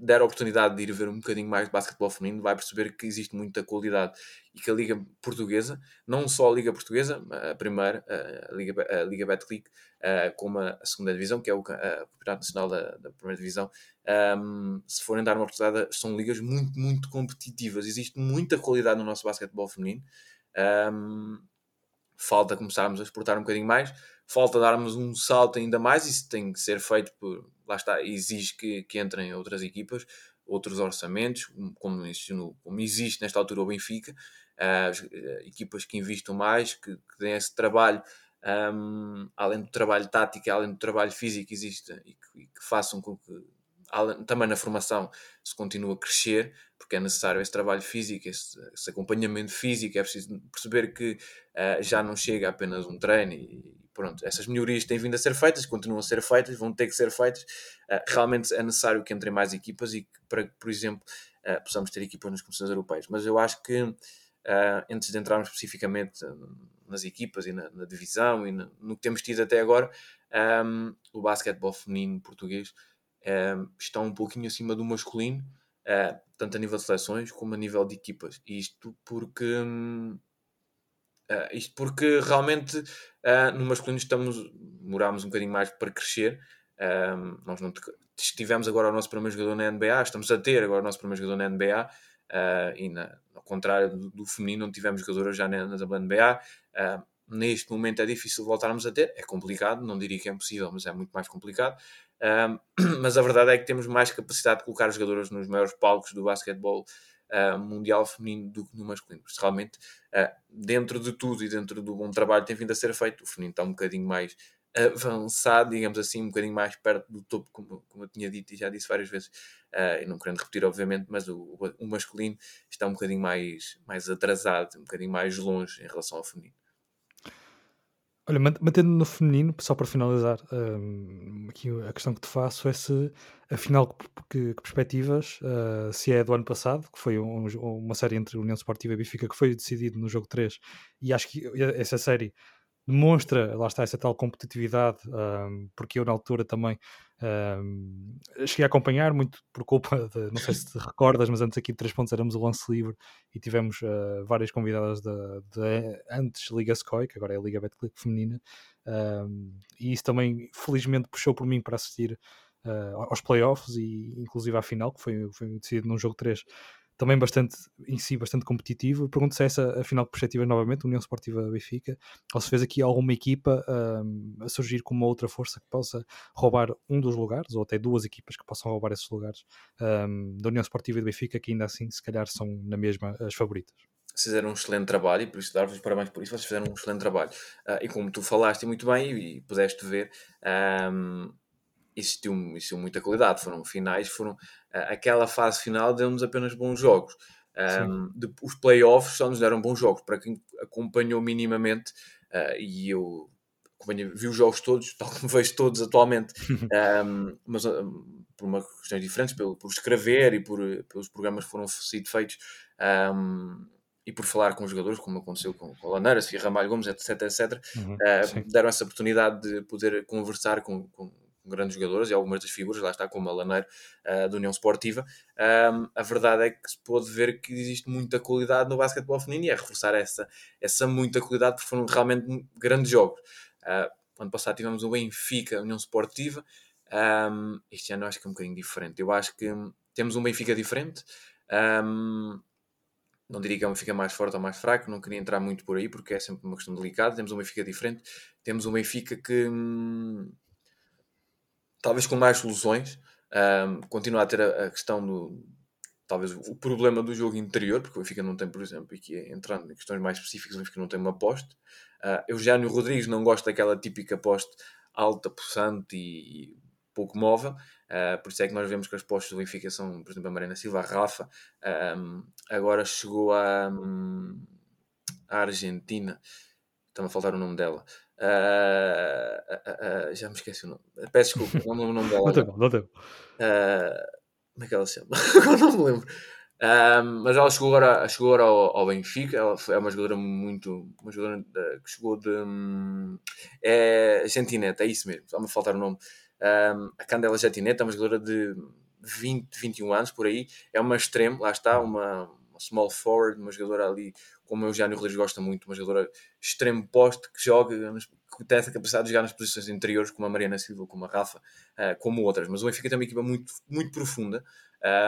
der a oportunidade de ir ver um bocadinho mais de basquetebol feminino, vai perceber que existe muita qualidade e que a Liga Portuguesa, não só a Liga Portuguesa, a primeira, a Liga, a Liga Betclic, como a segunda divisão, que é o Campeonato Nacional da, da primeira divisão, um, se forem dar uma oportunidade, são ligas muito, muito competitivas. Existe muita qualidade no nosso basquetebol feminino. Um, falta começarmos a exportar um bocadinho mais, falta darmos um salto ainda mais. Isso tem que ser feito por, lá está, exige que, que entrem outras equipas, outros orçamentos, como, como existe nesta altura o Benfica, uh, equipas que investam mais, que, que deem esse trabalho, um, além do trabalho tático, além do trabalho físico existe e que, e que façam com que também na formação se continue a crescer, porque é necessário esse trabalho físico, esse, esse acompanhamento físico, é preciso perceber que uh, já não chega apenas um treino e, pronto, essas melhorias têm vindo a ser feitas, continuam a ser feitas, vão ter que ser feitas. Uh, realmente é necessário que entrem mais equipas e que, para por exemplo, uh, possamos ter equipas nas competições europeias. Mas eu acho que, antes de entrarmos especificamente nas equipas e na, na divisão e na, no que temos tido até agora, um, o basquetebol feminino português um, está um pouquinho acima do masculino, tanto a nível de seleções como a nível de equipas. Isto porque. Uh, isto porque realmente uh, no masculino estamos, demorámos um bocadinho mais para crescer. Uh, nós não tivemos agora o nosso primeiro jogador na NBA, estamos a ter agora o nosso primeiro jogador na NBA, e na, ao contrário do, do, feminino, não tivemos jogadores já na, na WNBA. neste momento é difícil voltarmos a ter, é complicado, não diria que é impossível, mas é muito mais complicado. mas a verdade é que temos mais capacidade de colocar os jogadores nos maiores palcos do basquetebol uh, mundial feminino do que no masculino. Realmente, uh, dentro de tudo e dentro do bom trabalho que tem vindo a ser feito, o feminino está um bocadinho mais avançado, digamos assim, um bocadinho mais perto do topo, como, como eu tinha dito e já disse várias vezes, uh, e não querendo repetir, obviamente, mas o, o, masculino está um bocadinho mais, mais atrasado, um bocadinho mais longe em relação ao feminino. Olha, mantendo no feminino, só para finalizar, um, aqui a questão que te faço é se, afinal, que, que perspectivas, uh, se é do ano passado, que foi um, uma série entre União Sportiva e Benfica, que foi decidido no jogo 3, e acho que essa série demonstra, lá está, essa tal competitividade, um, porque eu na altura também cheguei a acompanhar muito por culpa de, não sei se te recordas, mas antes aqui de 3 pontos éramos o lance livre e tivemos uh, várias convidadas da antes Liga Scoy, que agora é a Liga Betclic feminina, um, e isso também felizmente puxou por mim para assistir uh, aos playoffs e inclusive à final, que foi, foi decidido num jogo 3 também bastante em si, bastante competitivo. Pergunto se é essa a final perspectiva novamente, União Esportiva Benfica, ou se fez aqui alguma equipa um, a surgir com uma outra força que possa roubar um dos lugares, ou até duas equipas que possam roubar esses lugares um, da União Esportiva e do Benfica, que ainda assim se calhar são na mesma as favoritas. fizeram um excelente trabalho e por isso dar-vos parabéns por isso, vocês fizeram um excelente trabalho. Uh, e como tu falaste muito bem e, e pudeste ver, um, existiu, existiu muita qualidade. Foram finais, foram aquela fase final deu-nos apenas bons jogos. Um, de, os playoffs só nos deram bons jogos. Para quem acompanhou minimamente, uh, e eu vi os jogos todos, tal como vejo todos atualmente, um, mas um, por uma questões diferentes, pelo, por escrever e por, pelos programas que foram sido feitos e por falar com os jogadores, como aconteceu com, com a Laneira, Sofia Ramalho Gomes, etc, etc, uhum, uh, deram essa oportunidade de poder conversar com, com, grandes jogadores e algumas das figuras, lá está como a Laneiro uh, da União Esportiva. Um, a verdade é que se pode ver que existe muita qualidade no basquetebol feminino e é reforçar essa, essa muita qualidade porque foram realmente grandes jogos. Uh, ano passado tivemos o Benfica, União Esportiva. Um, este ano acho que é um bocadinho diferente. Eu acho que temos um Benfica diferente. Um, não diria que é um Benfica mais forte ou mais fraco, não queria entrar muito por aí porque é sempre uma questão delicada. Temos um Benfica diferente, temos um Benfica que hum, talvez com mais soluções, um, continua a ter a, a, questão do talvez o problema do jogo interior, porque o Benfica não tem, por exemplo, aqui entrando em questões mais específicas, o Benfica não tem uma poste. Uh, Eugênio Rodrigues não gosta daquela típica poste alta, possante e, pouco móvel, uh, por isso é que nós vemos que as postes do Benfica são, por exemplo, a Marina Silva, a Rafa, um, agora chegou a, um, a Argentina, está-me a faltar o nome dela, Uh, uh, já me esqueci o nome. Peço desculpa, não me lembro o nome dela. Não tem não tem como é que ela se chama? não me lembro. mas ela chegou agora, chegou agora ao, ao, Benfica. Ela foi, é uma jogadora muito. Uma jogadora de, que chegou de. Um, é Gentineta, é isso mesmo. Está-me a faltar o nome. a Candela Gentineta é uma jogadora de 20, 21 anos por aí. É uma extremo, lá está, uma small forward, uma jogadora ali como o Eugênio Rodrigues gosta muito, uma jogadora extremo poste que joga, que tem essa capacidade de jogar nas posições interiores, como a Mariana Silva, como a Rafa, uh, como outras. Mas o Benfica tem uma equipa muito, muito profunda,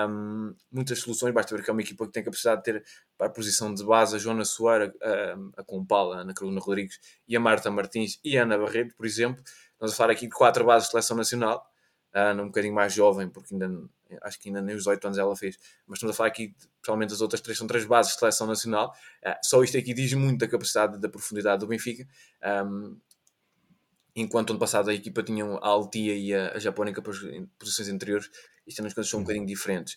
um, muitas soluções. Basta ver que é uma equipa que tem capacidade de ter para a posição de base a Joana Soares, a, a Compala, a Ana Carolina Rodrigues e a Marta Martins e a Ana Barreto, por exemplo. Nós a falar aqui de quatro bases de seleção nacional, uh, um bocadinho mais jovem, porque ainda acho que ainda nem os 18 anos ela fez, mas estamos a falar aqui, provavelmente as outras três são três bases de seleção nacional. Uh, só isto aqui diz muito da capacidade da profundidade do Benfica. Um, enquanto ano passado a equipa tinha a Altia e a, a Japónica em posições anteriores, isto é, as coisas são um bocadinho diferentes.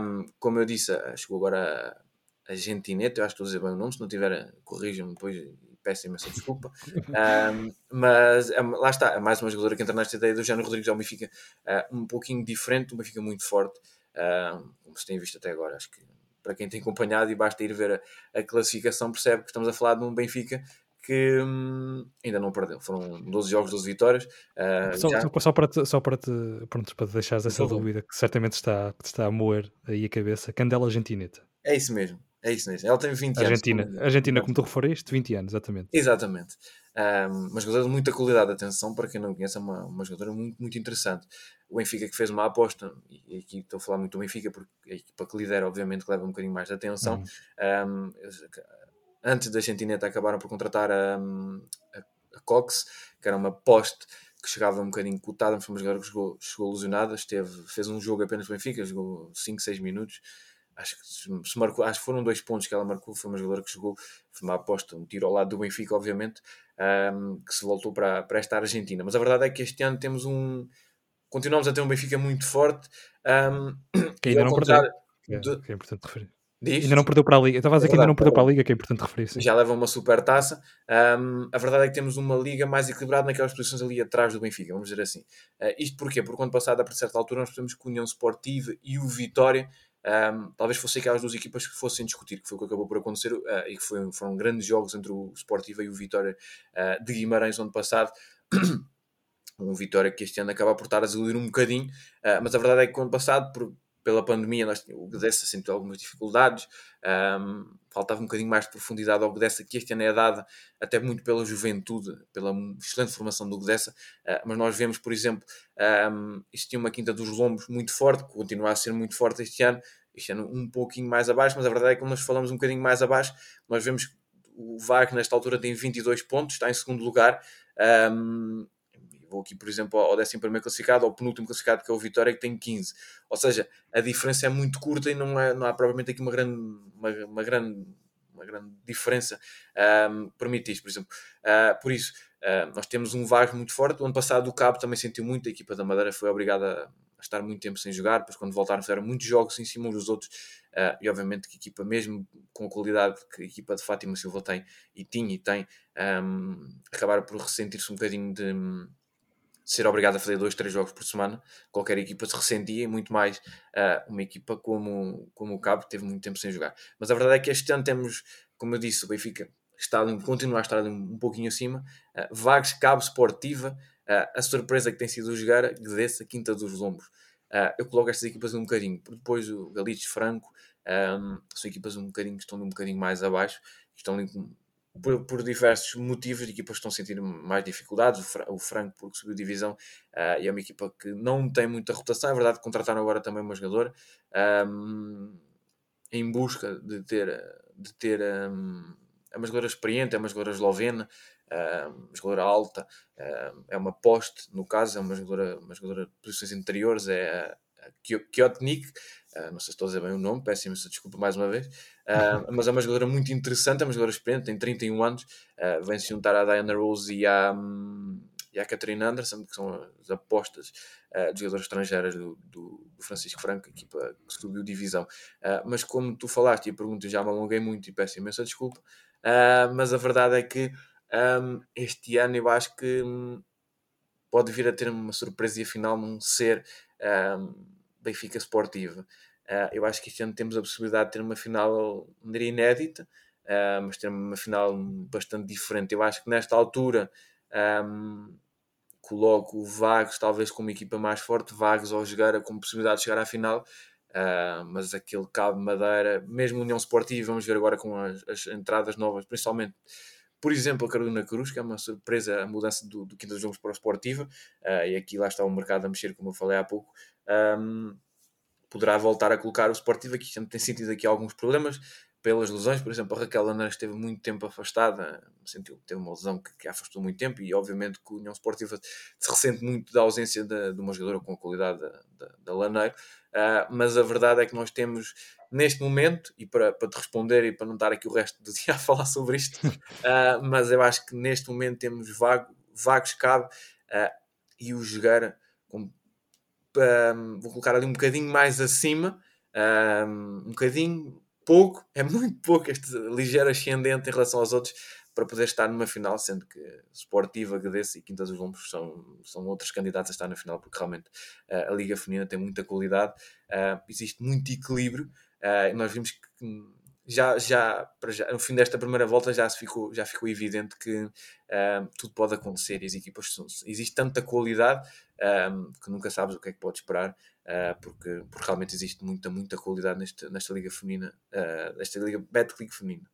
Um, como eu disse, chegou agora a, a Gentinete, eu acho que estou a dizer bem o nome, se não tiver, corrijam-me depois peço imensa desculpa. um, mas é, lá está, é mais uma jogadora que entra nesta ideia do Jânio Rodrigues ao Benfica uh, um pouquinho diferente, um Benfica muito forte, uh, como se tem visto até agora. Acho que para quem tem acompanhado e basta ir ver a, a classificação, percebe que estamos a falar de um Benfica que hum, ainda não perdeu. Foram 12 jogos, 12 vitórias. Uh, só, já... só, para te, só para te, pronto, para deixares essa dúvida que certamente está, está a moer aí a cabeça, Candela Argentineta. É isso mesmo. É isso mesmo. Ela tem 20 Argentina. anos. Argentina, como tu referiste, 20 anos, exatamente. Exatamente. Um, uma jogadora de muita qualidade, atenção, para quem não conhece, é uma, uma jogadora muito, muito interessante. O Benfica que fez uma aposta, e aqui estou a falar muito do Benfica, porque a equipa que lidera, obviamente, que leva um bocadinho mais de atenção. Uhum. Um, antes da Argentina acabaram por contratar a, a, a, Cox, que era uma poste que chegava um bocadinho cotada, foi uma jogadora que chegou, chegou lesionada, esteve, fez um jogo apenas Benfica, jogou 5, 6 minutos acho que se marcou, acho que foram dois pontos que ela marcou, foi uma jogadora que jogou, foi uma aposta, um tiro ao lado do Benfica, obviamente, um, que se voltou para, para esta Argentina. Mas a verdade é que este ano temos um. Continuamos a ter um Benfica muito forte. Um, que ainda não perdeu. É, que é importante referir. Diz? Ainda não perdeu para a Liga. estava a dizer é que ainda não perdeu para a Liga, que é importante referir. Sim. Já leva uma super taça. Um, a verdade é que temos uma Liga mais equilibrada naquelas posições ali atrás do Benfica, vamos dizer assim. Uh, isto porquê? Porque quando passado, a certa altura, nós temos que a União Sportiva e o Vitória um, talvez fossem aquelas duas equipas que fossem discutir, que foi o que acabou por acontecer uh, e que foi, foram grandes jogos entre o Sportiva e o Vitória uh, de Guimarães ano passado. um Vitória que este ano acaba por estar a desiludir um bocadinho, uh, mas a verdade é que ano passado, por, pela pandemia, nós, o Gdessa sentiu algumas dificuldades, um, faltava um bocadinho mais de profundidade ao Gdessa, que este ano é dada até muito pela juventude, pela excelente formação do Gdessa, uh, mas nós vemos, por exemplo, um, existia uma Quinta dos Lombos muito forte, que continua a ser muito forte este ano, este ano um pouquinho mais abaixo, mas a verdade é que quando nós falamos um bocadinho mais abaixo, nós vemos que o que nesta altura tem 22 pontos, está em segundo lugar, um, vou aqui, por exemplo, ao 11 classificado, ao penúltimo classificado, que é o Vitória, que tem 15. Ou seja, a diferença é muito curta e não, é, não há provavelmente aqui uma grande, uma, uma grande, uma grande diferença um, permite isto, por exemplo. Uh, por isso, uh, nós temos um Vagos muito forte. O ano passado o Cabo também sentiu muito, a equipa da Madeira foi obrigada a estar muito tempo sem jogar, depois quando voltaram fizeram muitos jogos em cima uns dos outros, uh, e obviamente que a equipa, mesmo com a qualidade que a equipa de Fátima Silva tem, e tinha e tem, um, acabaram por ressentir-se um bocadinho de ser obrigado a fazer dois, três jogos por semana, qualquer equipa se ressentia e muito mais uh, uma equipa como, como o Cabo, que teve muito tempo sem jogar. Mas a verdade é que este ano temos, como eu disse, o Benfica está continua a estar um, um pouquinho acima. Uh, Vagos, Cabo, Sportiva, uh, a surpresa que tem sido jogar, Guedes, a Quinta dos Lombos. Uh, eu coloco estas equipas um bocadinho, depois o Galitos, Franco, um, são equipas um bocadinho que estão um bocadinho mais abaixo, estão ali com por, por, diversos motivos, equipas estão a sentir mais dificuldades. O, Franco, porque subiu divisão, uh, e é uma equipa que não tem muita rotação. É verdade que contrataram agora também uma jogadora um, em busca de ter, de ter um, é uma jogadora experiente, é uma jogadora eslovena, uma jogadora alta, é uma poste, no caso, é uma jogadora, uma jogadora de posições interiores, é Kiotnik, Uh, não sei se estou a dizer bem o nome, peço imensa desculpa mais uma vez, uh, mas é uma jogadora muito interessante, é uma jogadora experiente, tem 31 anos, uh, vem se juntar à Diana Rose e à, um, e à Catherine Anderson, que são as apostas de jogadoras estrangeiras do, do, do, Francisco Franco, equipa que subiu divisão. mas como tu falaste e a pergunta já me alonguei muito e peço imensa desculpa, mas a verdade é que um, este ano eu acho que um, pode vir a ter uma surpresa e afinal não ser Benfica Sportiva. Uh, eu acho que este ano temos a possibilidade de ter uma final, não diria inédita, uh, mas ter uma final bastante diferente. Eu acho que nesta altura um, coloco o Vagos talvez como equipa mais forte, Vagos ao jogar com possibilidade de chegar à final. Uh, mas aquele Cabo Madeira, mesmo União Sportiva, vamos ver agora com as, as entradas novas, principalmente por exemplo, a Carolina Cruz, que é uma surpresa a mudança do, do Quinta dos Jogos para o Sportiva, uh, e aqui lá está o mercado a mexer, como eu falei há pouco, um, poderá voltar a colocar o Sportiva, que tem sentido aqui alguns problemas pelas lesões, por exemplo, a Raquel Lana esteve muito tempo afastada, sentiu que teve uma lesão que, que afastou muito tempo e obviamente que o União Sportiva se ressente muito da ausência de, de uma jogadora com a qualidade da, Laneiro, uh, mas a verdade é que nós temos neste momento, e para, para te responder e para não estar aqui o resto do dia a falar sobre isto, uh, mas eu acho que neste momento temos vago, vagos cabe uh, e o jogar com vou colocar ali um bocadinho mais acima, um bocadinho pouco, é muito pouco este ligeiro ascendente em relação aos outros para poder estar numa final, sendo que Sportiva, Gadece e Quinta dos Lombos são, são outros candidatos a estar na final, porque realmente uh, a Liga Feminina tem muita qualidade, uh, existe muito equilíbrio, uh, nós vimos que já, já, já, no fim desta primeira volta já, ficou, já ficou evidente que uh, tudo pode acontecer e as equipas são, existe tanta qualidade uh, que nunca sabes o que é que pode esperar uh, porque, porque realmente existe muita, muita qualidade nesta, nesta liga feminina nesta liga Betclic feminina.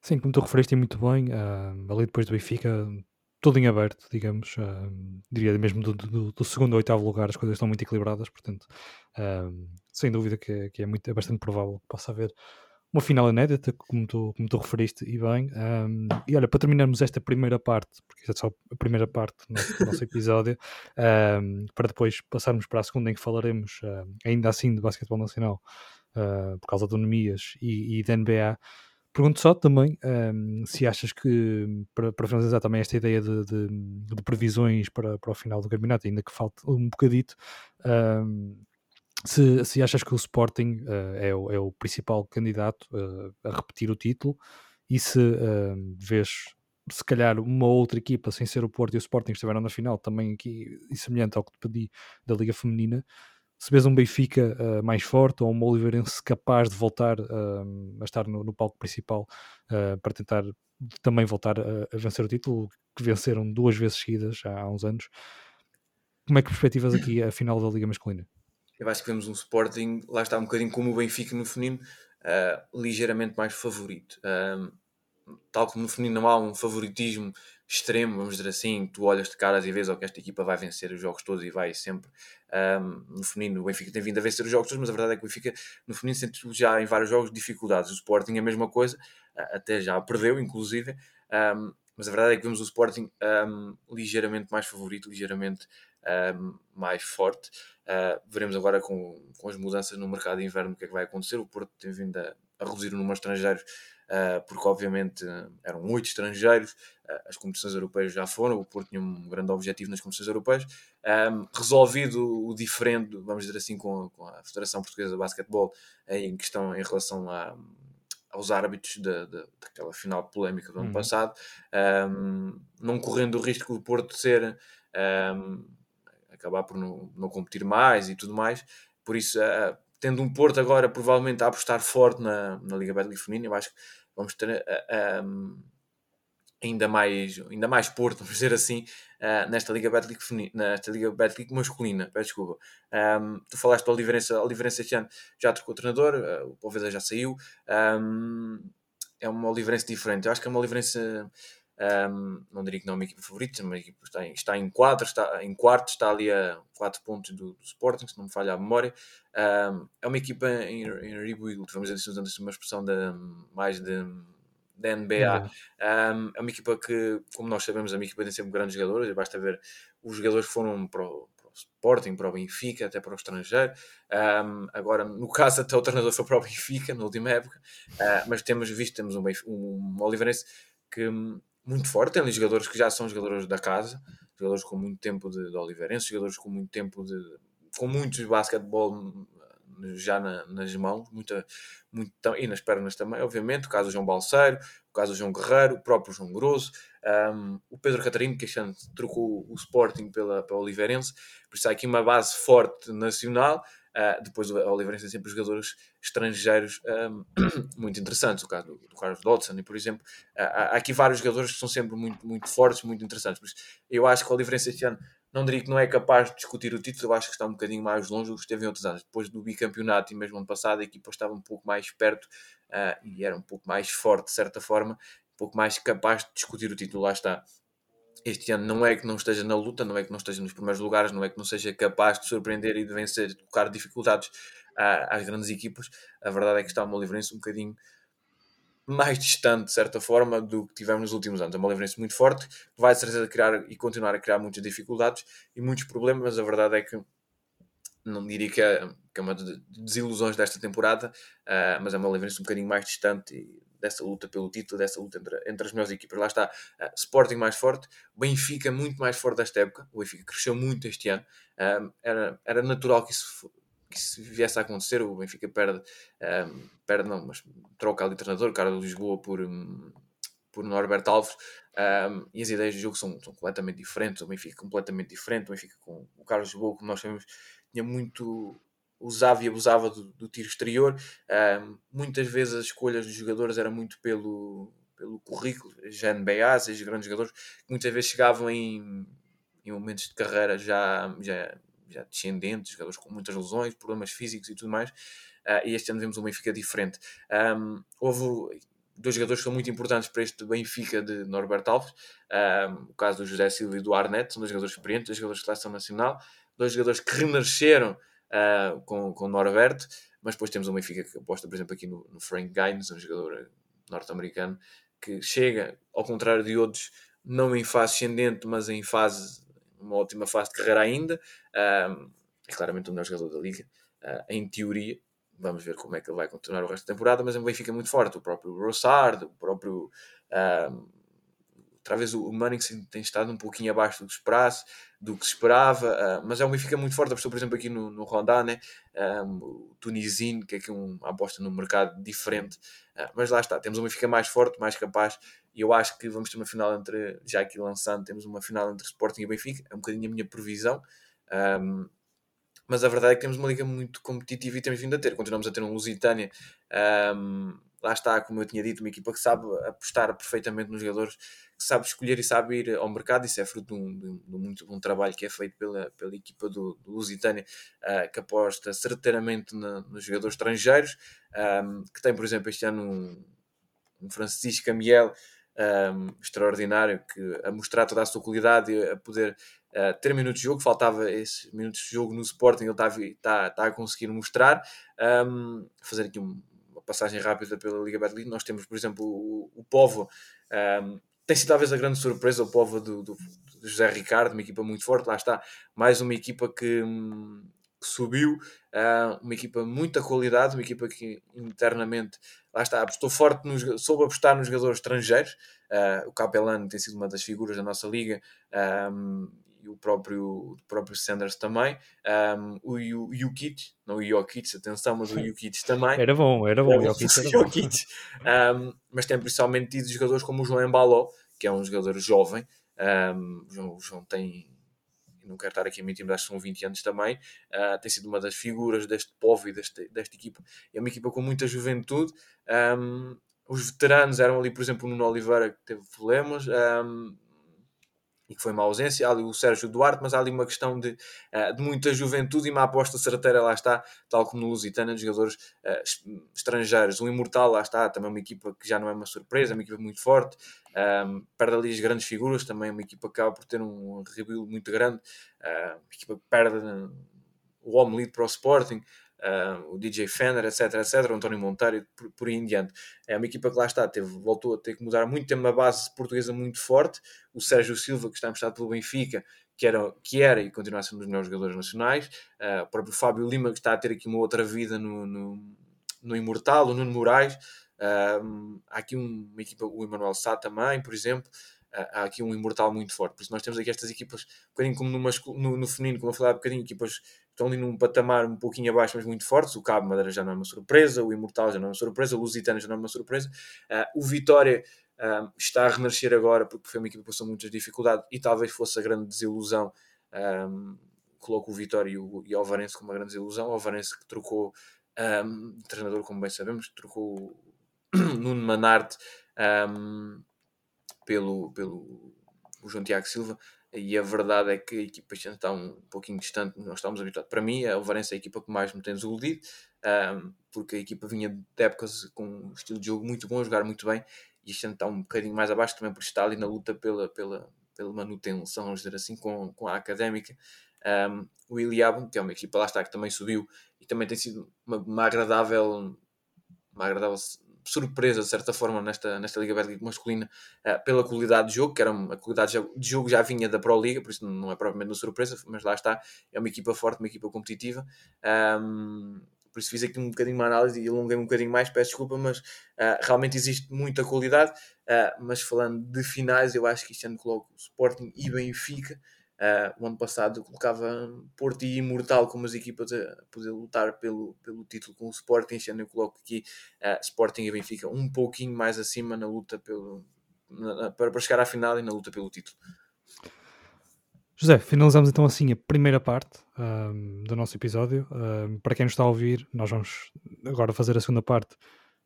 Sim, como tu referiste muito bem ali depois do Benfica tudo em aberto, digamos, diria mesmo do, do, do, segundo ao oitavo lugar as coisas estão muito equilibradas, portanto sem dúvida que, é, que é, muito, é bastante provável que possa haver uma final inédita, como tu, como tu referiste, e bem. Um, e olha, para terminarmos esta primeira parte, porque é só a primeira parte do nosso, nosso episódio, um, para depois passarmos para a segunda em que falaremos um, ainda assim de basquetebol nacional, uh, por causa de autonomias e, e da NBA. Pergunto só também se achas que, para, para finalizar também esta ideia de, de, de, previsões para, para o final do campeonato, ainda que falte um bocadito, se, se achas que o Sporting uh, é, o, é, o, principal candidato uh, a repetir o título e se uh, vês se calhar uma outra equipa sem ser o Porto e o Sporting estiveram na final também aqui e semelhante ao que te pedi da Liga Feminina se vês um Benfica mais forte ou um Oliveirense capaz de voltar a estar no, no, palco principal para tentar também voltar a, a, vencer o título que venceram duas vezes seguidas há, há uns anos como é que perspectivas aqui a final da Liga Masculina? Eu acho que vemos um Sporting, lá está um bocadinho como o Benfica no feminino, uh, ligeiramente mais favorito. Uh, tal como no feminino não há um favoritismo extremo, vamos dizer assim, tu olhas de caras e vês oh, que esta equipa vai vencer os jogos todos e vai sempre. Um, no feminino, o Benfica tem vindo a vencer os jogos todos, mas a verdade é que o Benfica no feminino sente já em vários jogos dificuldades. O Sporting é a mesma coisa, até já perdeu, inclusive. Um, mas a verdade é que vemos o Sporting um, ligeiramente mais favorito, ligeiramente um, mais forte. Uh, veremos agora com, com as mudanças no mercado de inverno o que é que vai acontecer. O Porto tem vindo a, a reduzir o número de estrangeiros, uh, porque obviamente eram oito estrangeiros, uh, as competições europeias já foram, o Porto tinha um grande objetivo nas competições europeias. Um, resolvido o diferente, vamos dizer assim, com, com a Federação Portuguesa de Basquetebol em questão em relação a aos árbitros da, da, daquela final polémica do ano uhum. passado, um, não correndo o risco de Porto ser um, acabar por não, não competir mais e tudo mais. Por isso, uh, tendo um Porto agora provavelmente a apostar forte na, na Liga Betlic Feminina, eu acho que vamos ter uh, um, ainda mais, ainda mais Porto, vamos dizer assim, uh, nesta Liga Betlic nesta Liga Betlic masculina, peço desculpa. Um, tu falaste do Oliveirense, Oliveirense este ano já trocou o treinador, o Poveda já saiu, um, é uma Oliveirense diferente, eu acho que é uma Oliveirense, um, não diria que não é uma equipa favorita, mas equipa está em, está em quadro, está em quarto, está ali a 4 pontos do, do, Sporting, se não me falha a memória, é uma equipa em, em rebuild, vamos dizer assim, usando uma expressão de, mais de da NBA. Um, é uma equipa que, como nós sabemos, a minha equipa tem sempre grandes jogadores, basta ver os jogadores que foram para o, para o Sporting, para o Benfica, até para o estrangeiro. Um, agora, no caso, até o treinador foi para o Benfica, na última época, uh, mas temos visto, temos um, um, um Oliveirense que muito forte, tem ali jogadores que já são jogadores da casa, jogadores com muito tempo de, de Oliveirense, jogadores com muito tempo de com muitos basquetebol já na, nas mãos, muita, muito, e nas pernas também, obviamente. O caso do João Balseiro, o caso do João Guerreiro, o próprio João Grosso, um, o Pedro Catarino, que ano trocou o Sporting pela, pela Oliveirense. Por isso há aqui uma base forte nacional. Uh, depois o Oliveirense tem sempre jogadores estrangeiros um, muito interessantes, o caso do, do Carlos Dodson, e por exemplo, uh, há aqui vários jogadores que são sempre muito, muito fortes, muito interessantes. Isso, eu acho que o Oliveirense este ano não diria que não é capaz de discutir o título, eu acho que está um bocadinho mais longe do que esteve em outros anos. Depois do bicampeonato e mesmo ano passado, a equipa estava um pouco mais perto uh, e era um pouco mais forte, de certa forma, um pouco mais capaz de discutir o título. Lá está. Este ano não é que não esteja na luta, não é que não esteja nos primeiros lugares, não é que não seja capaz de surpreender e de vencer, de colocar dificuldades uh, às grandes equipas. A verdade é que está uma livrança um bocadinho mais distante, de certa forma, do que tivemos nos últimos anos. É uma Oliveirense muito forte, vai de certeza criar e continuar a criar muitas dificuldades e muitos problemas, mas a verdade é que não diria que é, que é uma das desilusões desta temporada, uh, mas é uma Oliveirense um bocadinho mais distante dessa luta pelo título, dessa luta entre, entre as melhores equipas. Lá está, uh, Sporting mais forte, Benfica muito mais forte desta época, o Benfica cresceu muito este ano, era, era natural que isso que se viesse a acontecer, o Benfica perde, perde não, mas troca ali treinador, o cara do Lisboa por, um, por Norberto Alves, um, e as ideias do jogo são, são, completamente diferentes, o Benfica completamente diferente, o Benfica com o Carlos Lisboa, como nós sabemos, tinha muito usava e abusava do, do tiro exterior, muitas vezes as escolhas dos jogadores eram muito pelo, pelo currículo, já NBAs, os grandes jogadores, que muitas vezes chegavam em, em momentos de carreira já, já já descendentes, jogadores com muitas lesões, problemas físicos e tudo mais. Uh, e este ano vemos um Benfica diferente. Um, houve dois jogadores que são muito importantes para este Benfica de Norberto Alves, um, o caso do José Silva e do Arnett, são dois jogadores experientes, dois jogadores de seleção nacional, dois jogadores que renasceram uh, com, com Norberto, mas depois temos um Benfica que aposta, por exemplo, aqui no, no Frank Gaines, um jogador norte-americano, que chega, ao contrário de outros, não em fase ascendente, mas em fase uma ótima fase de carreira ainda. Um, é claramente o melhor jogador da liga, uh, em teoria. Vamos ver como é que ele vai continuar o resto da temporada, mas é um Benfica muito forte. O próprio Rossard, o próprio. Um, outra vez o Mannix tem estado um pouquinho abaixo do que, esperasse, do que se esperava, uh, mas é um Benfica muito forte. Apostou, por exemplo, aqui no, no Rondá, né? um, o Tunisino, que é aqui uma aposta no mercado diferente. Uh, mas lá está, temos um Benfica mais forte, mais capaz e eu acho que vamos ter uma final entre, já aqui lançando, temos uma final entre Sporting e Benfica, é um bocadinho a minha previsão. Um, mas a verdade é que temos uma liga muito competitiva e temos vindo a ter. Continuamos a ter um Lusitânia, um, lá está, como eu tinha dito, uma equipa que sabe apostar perfeitamente nos jogadores, que sabe escolher e sabe ir ao mercado. Isso é fruto de um, de um, de um muito bom trabalho que é feito pela, pela equipa do, do Lusitânia, uh, que aposta certeiramente na, nos jogadores estrangeiros, um, que tem, por exemplo, este ano um, um Francisco Amiel um, extraordinário, que a mostrar toda a sua qualidade e a poder uh, ter minutos de jogo, faltava esses minutos de jogo no Sporting, ele está, está, está a conseguir mostrar, um, fazer aqui uma passagem rápida pela Liga Betclic, nós temos, por exemplo, o, o Povo, um, tem sido talvez a grande surpresa, o Povo do, do, do, José Ricardo, uma equipa muito forte, lá está, mais uma equipa que, hum, que subiu, uh, uma equipa muita qualidade, uma equipa que internamente lá está, apostou forte, nos, soube apostar nos jogadores estrangeiros. Uh, o Capelano tem sido uma das figuras da nossa liga um, e o próprio, o próprio Sanders também. Um, o Jukic, não o Jokic, atenção, mas o Jukic também. Era bom, era bom. o Jokic, um, mas tem principalmente tido jogadores como o João Embaló, que é um jogador jovem. Um, o, João, o João tem não quero estar aqui a mentir, mas acho que são 20 anos também, uh, tem sido uma das figuras deste povo e deste, desta equipa. É uma equipa com muita juventude. Um, os veteranos eram ali, por exemplo, o Nuno Oliveira, que teve problemas. Um, e que foi uma ausência, há ali o Sérgio Duarte, mas há ali uma questão de, uh, de muita juventude e uma aposta certeira, lá está, tal como no Lusitana, de jogadores uh, estrangeiros. O Imortal, lá está, também uma equipa que já não é uma surpresa, é uma equipa muito forte, um, perde ali as grandes figuras, também é uma equipa que acaba por ter um rebuild muito grande, uh, uma equipa que perde o home lead para o Sporting, uh, o DJ Fender, etc, etc, o António Monteiro, por, por aí em diante. É uma equipa que lá está, teve, voltou a ter que mudar muito, tem uma base portuguesa muito forte, o Sérgio Silva, que está emprestado pelo Benfica, que era, que era e continua sendo um dos melhores jogadores nacionais, uh, o próprio Fábio Lima, que está a ter aqui uma outra vida no, no, no Imortal, o Nuno Moraes, uh, há aqui uma equipa, o Emanuel Sá também, por exemplo, há aqui um imortal muito forte. Por isso nós temos aqui estas equipas, um bocadinho como no, no, no feminino, como eu falei há um bocadinho, equipas estão ali num patamar um pouquinho abaixo, mas muito fortes. O Cabo Madeira já não é uma surpresa, o Imortal já não é uma surpresa, o Lusitano já não é uma surpresa. Uh, o Vitória uh, está a renascer agora, porque foi uma equipa que passou muitas dificuldades e talvez fosse a grande desilusão. Um, coloco o Vitória e o, e o Alvarense como uma grande desilusão. O Alvarense que trocou um, treinador, como bem sabemos, trocou Nuno Manarte um, pelo, pelo o João Tiago Silva e a verdade é que a equipa está um pouquinho distante, nós estamos habituados. Para mim, a Varense é a equipa que mais me tem desiludido, um, porque a equipa vinha de épocas com um estilo de jogo muito bom, jogar muito bem, e este ano está um bocadinho mais abaixo também por estar ali na luta pela, pela, pela manutenção, vamos dizer assim, com, com a académica. Um, o Iliabum, que é uma equipa lá está, que também subiu e também tem sido uma, uma agradável uma agradável surpresa, de certa forma, nesta, nesta Liga Bélica masculina, uh, pela qualidade de jogo, que era uma, a qualidade de jogo já vinha da Pro Liga, por isso não é propriamente uma surpresa, mas lá está, é uma equipa forte, uma equipa competitiva. Um, por isso fiz aqui um bocadinho uma análise e alonguei um bocadinho mais, peço desculpa, mas uh, realmente existe muita qualidade. Uh, mas falando de finais, eu acho que isto ano coloco Sporting e Benfica. Uh, o ano passado colocava Porto e Imortal como as equipas a poder lutar pelo, pelo título com o Sporting. Este ano eu coloco aqui uh, Sporting e Benfica um pouquinho mais acima na luta pelo, na, para, para chegar à final e na luta pelo título. José, finalizamos então assim a primeira parte um, do nosso episódio. Um, para quem nos está a ouvir, nós vamos agora fazer a segunda parte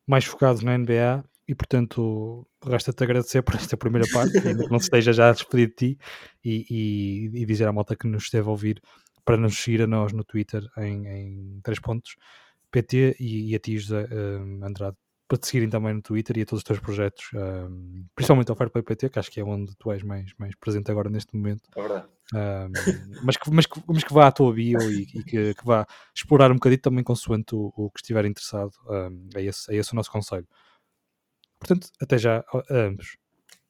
mais focados na NBA e portanto resta-te agradecer por esta primeira parte, que não se esteja já a despedir de ti e, e, e, dizer à malta que nos esteve a ouvir para nos seguir a nós no Twitter em, em 3 pontos PT e, e a ti José um, Andrade para te seguirem também no Twitter e a todos os teus projetos, um, principalmente ao Fairplay PT, que acho que é onde tu és mais, mais presente agora neste momento. É verdade. Um, mas, que, mas, que, mas que vá à tua bio e, e que, que, vá explorar um bocadinho também consoante o, o que estiver interessado. Um, é, esse, é esse o nosso conselho. Portanto, até já a ambos.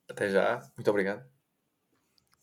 Até já, muito obrigado.